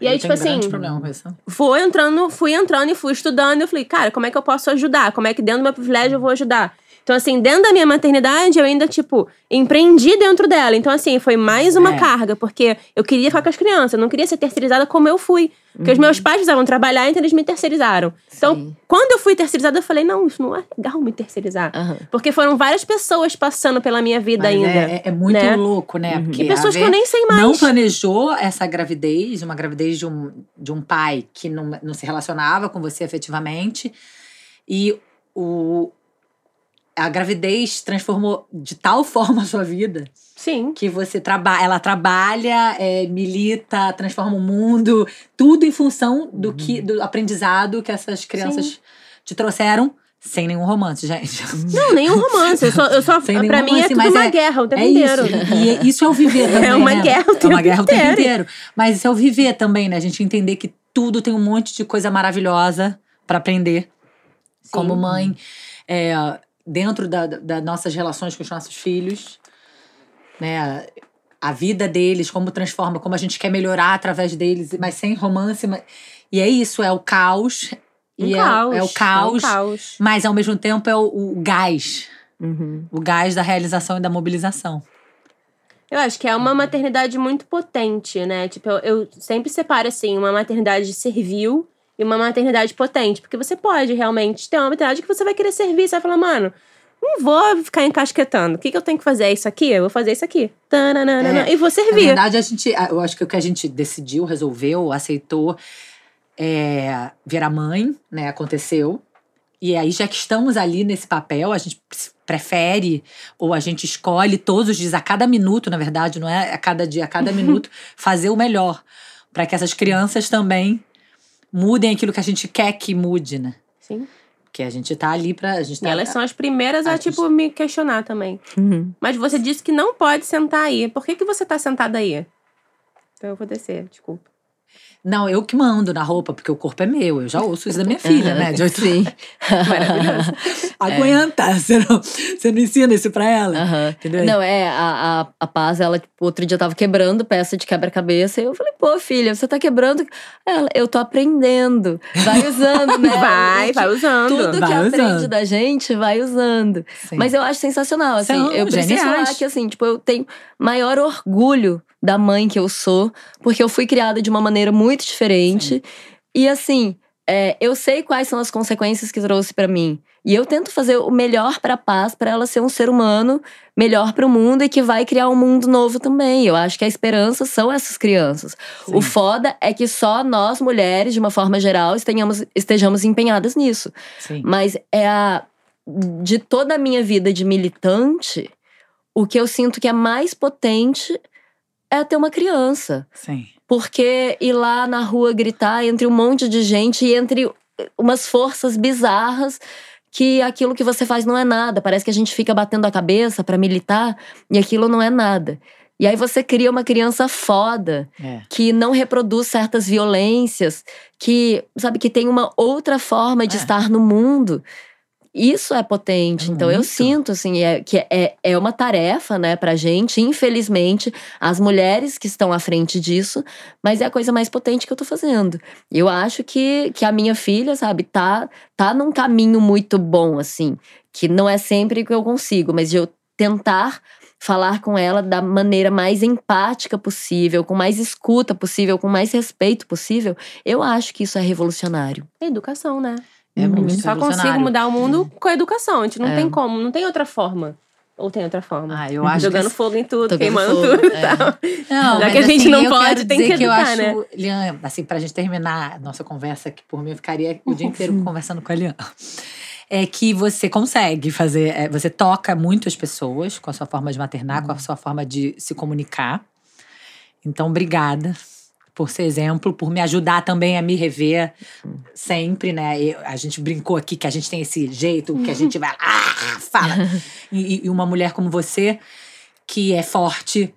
E aí, Eu tipo tenho grande assim, problema com isso. fui entrando, fui entrando e fui estudando. E eu falei, cara, como é que eu posso ajudar? Como é que dentro do meu privilégio eu vou ajudar? Então, assim, dentro da minha maternidade, eu ainda, tipo, empreendi dentro dela. Então, assim, foi mais uma É. carga, porque eu queria ficar com as crianças, eu não queria ser terceirizada como eu fui. Porque os meus pais precisavam trabalhar, então eles me terceirizaram. Então, Sim. quando eu fui terceirizada, eu falei, não, isso não é legal me terceirizar. Aham. Porque foram várias pessoas passando pela minha vida Mas ainda. É, é- é muito né? louco, né? Uhum. Porque E pessoas que eu nem sei mais. não planejou essa gravidez, uma gravidez de um, de um pai que não, não se relacionava com você efetivamente. E o, a gravidez transformou de tal forma a sua vida Sim. que você trabalha, ela trabalha, é, milita, transforma o mundo, tudo em função do que do aprendizado que essas crianças Sim. te trouxeram, sem nenhum romance, gente. Não, nenhum romance. Eu só, eu só, Sem pra mim é tudo uma é- guerra o tempo É inteiro. isso. E é- isso é o viver também. É uma né? guerra o É uma tempo guerra o tempo inteiro. inteiro. Mas isso é o viver também, né? A gente entender que tudo tem um monte de coisa maravilhosa pra aprender. Como mãe, é, dentro da, da- das nossas relações com os nossos filhos, né? A vida deles, como transforma, como a gente quer melhorar através deles, mas sem romance. mas- E é isso, é o caos. Um e é- caos. é, o caos, É um caos. mas ao mesmo tempo é o, o gás. Uhum. O gás da realização e da mobilização. Eu acho que é uma maternidade muito potente, né? Tipo, eu, eu sempre separo, assim, uma maternidade servil e uma maternidade potente. Porque você pode realmente ter uma maternidade que você vai querer servir. Você vai falar, mano, não vou ficar encasquetando. O que, que eu tenho que fazer? É isso aqui? Eu vou fazer isso aqui. Tananana, e vou Na servir. verdade, a gente, eu acho que o que a gente decidiu, resolveu, aceitou é virar mãe, né? Aconteceu. E aí, já que estamos ali nesse papel, a gente prefere ou a gente escolhe todos os dias, a cada minuto, na verdade, não é a cada dia, a cada minuto, fazer o melhor. Para que essas crianças também mudem aquilo que a gente quer que mude, né? Sim. Porque a gente tá ali pra. A gente E tá, elas são as primeiras a, a tipo, me questionar também. Uhum. Mas você disse que não pode sentar aí. Por que, que você tá sentada aí? Então eu vou descer, desculpa. Não, eu que mando na roupa, porque o corpo é meu. Eu já ouço isso da minha filha, né? De oito Sim. Maravilhoso. Aguenta! Você, não, você não ensina isso pra ela? Entendeu? Não, é, a, a, a Paz, ela, tipo, outro dia tava quebrando peça de quebra-cabeça. E eu falei, pô, filha, você tá quebrando. Ela, eu tô aprendendo. Vai usando, né? Vai, vai usando. Tudo que Vai aprende usando. da gente, vai usando. Sim. Mas eu acho sensacional, assim. São eu preciso falar que, assim, tipo, eu tenho maior orgulho da mãe que eu sou, porque eu fui criada de uma maneira muito diferente. E, assim, é, eu sei quais são as consequências que trouxe pra mim. E eu tento fazer o melhor pra paz, pra ela ser um ser humano melhor pro mundo e que vai criar um mundo novo também. Eu acho que a esperança são essas crianças. O foda é que só nós, mulheres, de uma forma geral, estejamos, estejamos empenhadas nisso. Sim. Mas é a. De toda a minha vida de militante, o que eu sinto que é mais potente é ter uma criança. Sim. Porque ir lá na rua gritar entre um monte de gente e entre umas forças bizarras que aquilo que você faz não é nada. Parece que a gente fica batendo a cabeça pra militar e aquilo não é nada. E aí você cria uma criança foda É. que não reproduz certas violências, que, sabe, que tem uma outra forma de É. estar no mundo. Isso é potente. É então eu muito. sinto assim é, que é, é uma tarefa, né, pra gente, infelizmente, as mulheres que estão à frente disso, mas é a coisa mais potente que eu tô fazendo. Eu acho que, que a minha filha, sabe, tá tá num caminho muito bom assim, que não é sempre que eu consigo, mas de eu tentar falar com ela da maneira mais empática possível, com mais escuta possível, com mais respeito possível, eu acho que isso é revolucionário. É educação, né? É Uhum. muito Só consigo mudar o mundo com a educação. A gente não É. tem como, não tem outra forma. Ou tem outra forma? Ah, eu acho Jogando que... fogo em tudo, queimando fogo, tudo. é. e tal. Não, Já mas que a gente assim, não pode, quero tem que dizer que eu educar, acho, né? Lian, assim, pra gente terminar a nossa conversa, que por mim eu ficaria o dia inteiro conversando com a Lian. É que você consegue fazer, é, você toca muito as pessoas com a sua forma de maternar, com a sua forma de se comunicar. Então, obrigada por ser exemplo, por me ajudar também a me rever sempre, né? E a gente brincou aqui que a gente tem esse jeito, que a gente vai ah, fala. E, e uma mulher como você, que é forte,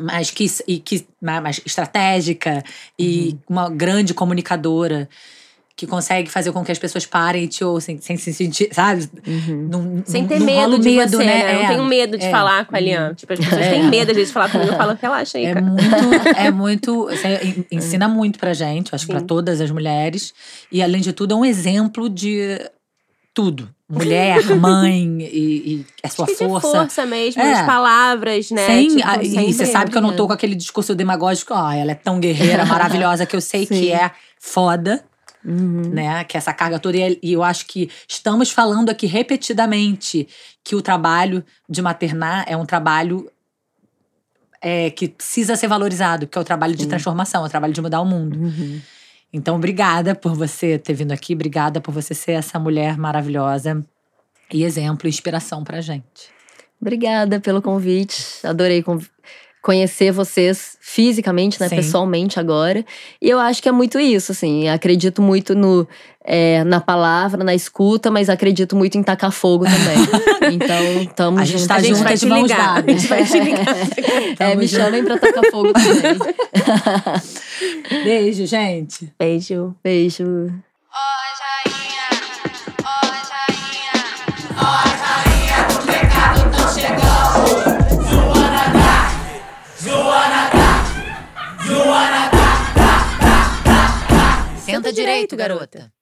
mas que, e que mais estratégica e uma grande comunicadora que consegue fazer com que as pessoas parem e te ouçam sem se sentir, sabe? Num- Sem ter num medo de medo, você, né? Eu É, não tenho medo de é. falar com a Lian. Tipo, as pessoas É. têm medo às vezes de falar comigo. Eu falo, relaxa aí, É cara. muito, é muito. Ensina muito pra gente, acho que pra Sim. todas as mulheres. E, além de tudo, é um exemplo de tudo. Mulher, mãe e, e a sua força. força mesmo, É. as palavras, né? Sem, Tipo, a- e você sabe que eu não tô com aquele discurso demagógico, ó, ela é tão guerreira, maravilhosa, que eu sei que Sim. é foda, Uhum. né? Que essa carga toda. E e eu acho que estamos falando aqui repetidamente que o trabalho de maternar é um trabalho é, que precisa ser valorizado, que é o trabalho de transformação, é o trabalho de mudar o mundo. Uhum. Então, obrigada por você ter vindo aqui, obrigada por você ser essa mulher maravilhosa e exemplo, e inspiração pra gente. Obrigada pelo convite. Adorei conhecer vocês fisicamente, né, Sim. pessoalmente agora. E eu acho que é muito isso, assim. Acredito muito no, é, na palavra, na escuta, mas acredito muito em tacar fogo também. então, tamo A gente tá A gente vai te ligar. A gente vai te ligar. É, me junto. chamem pra tacar fogo também. Beijo, gente. Beijo. Beijo. Direito, garota.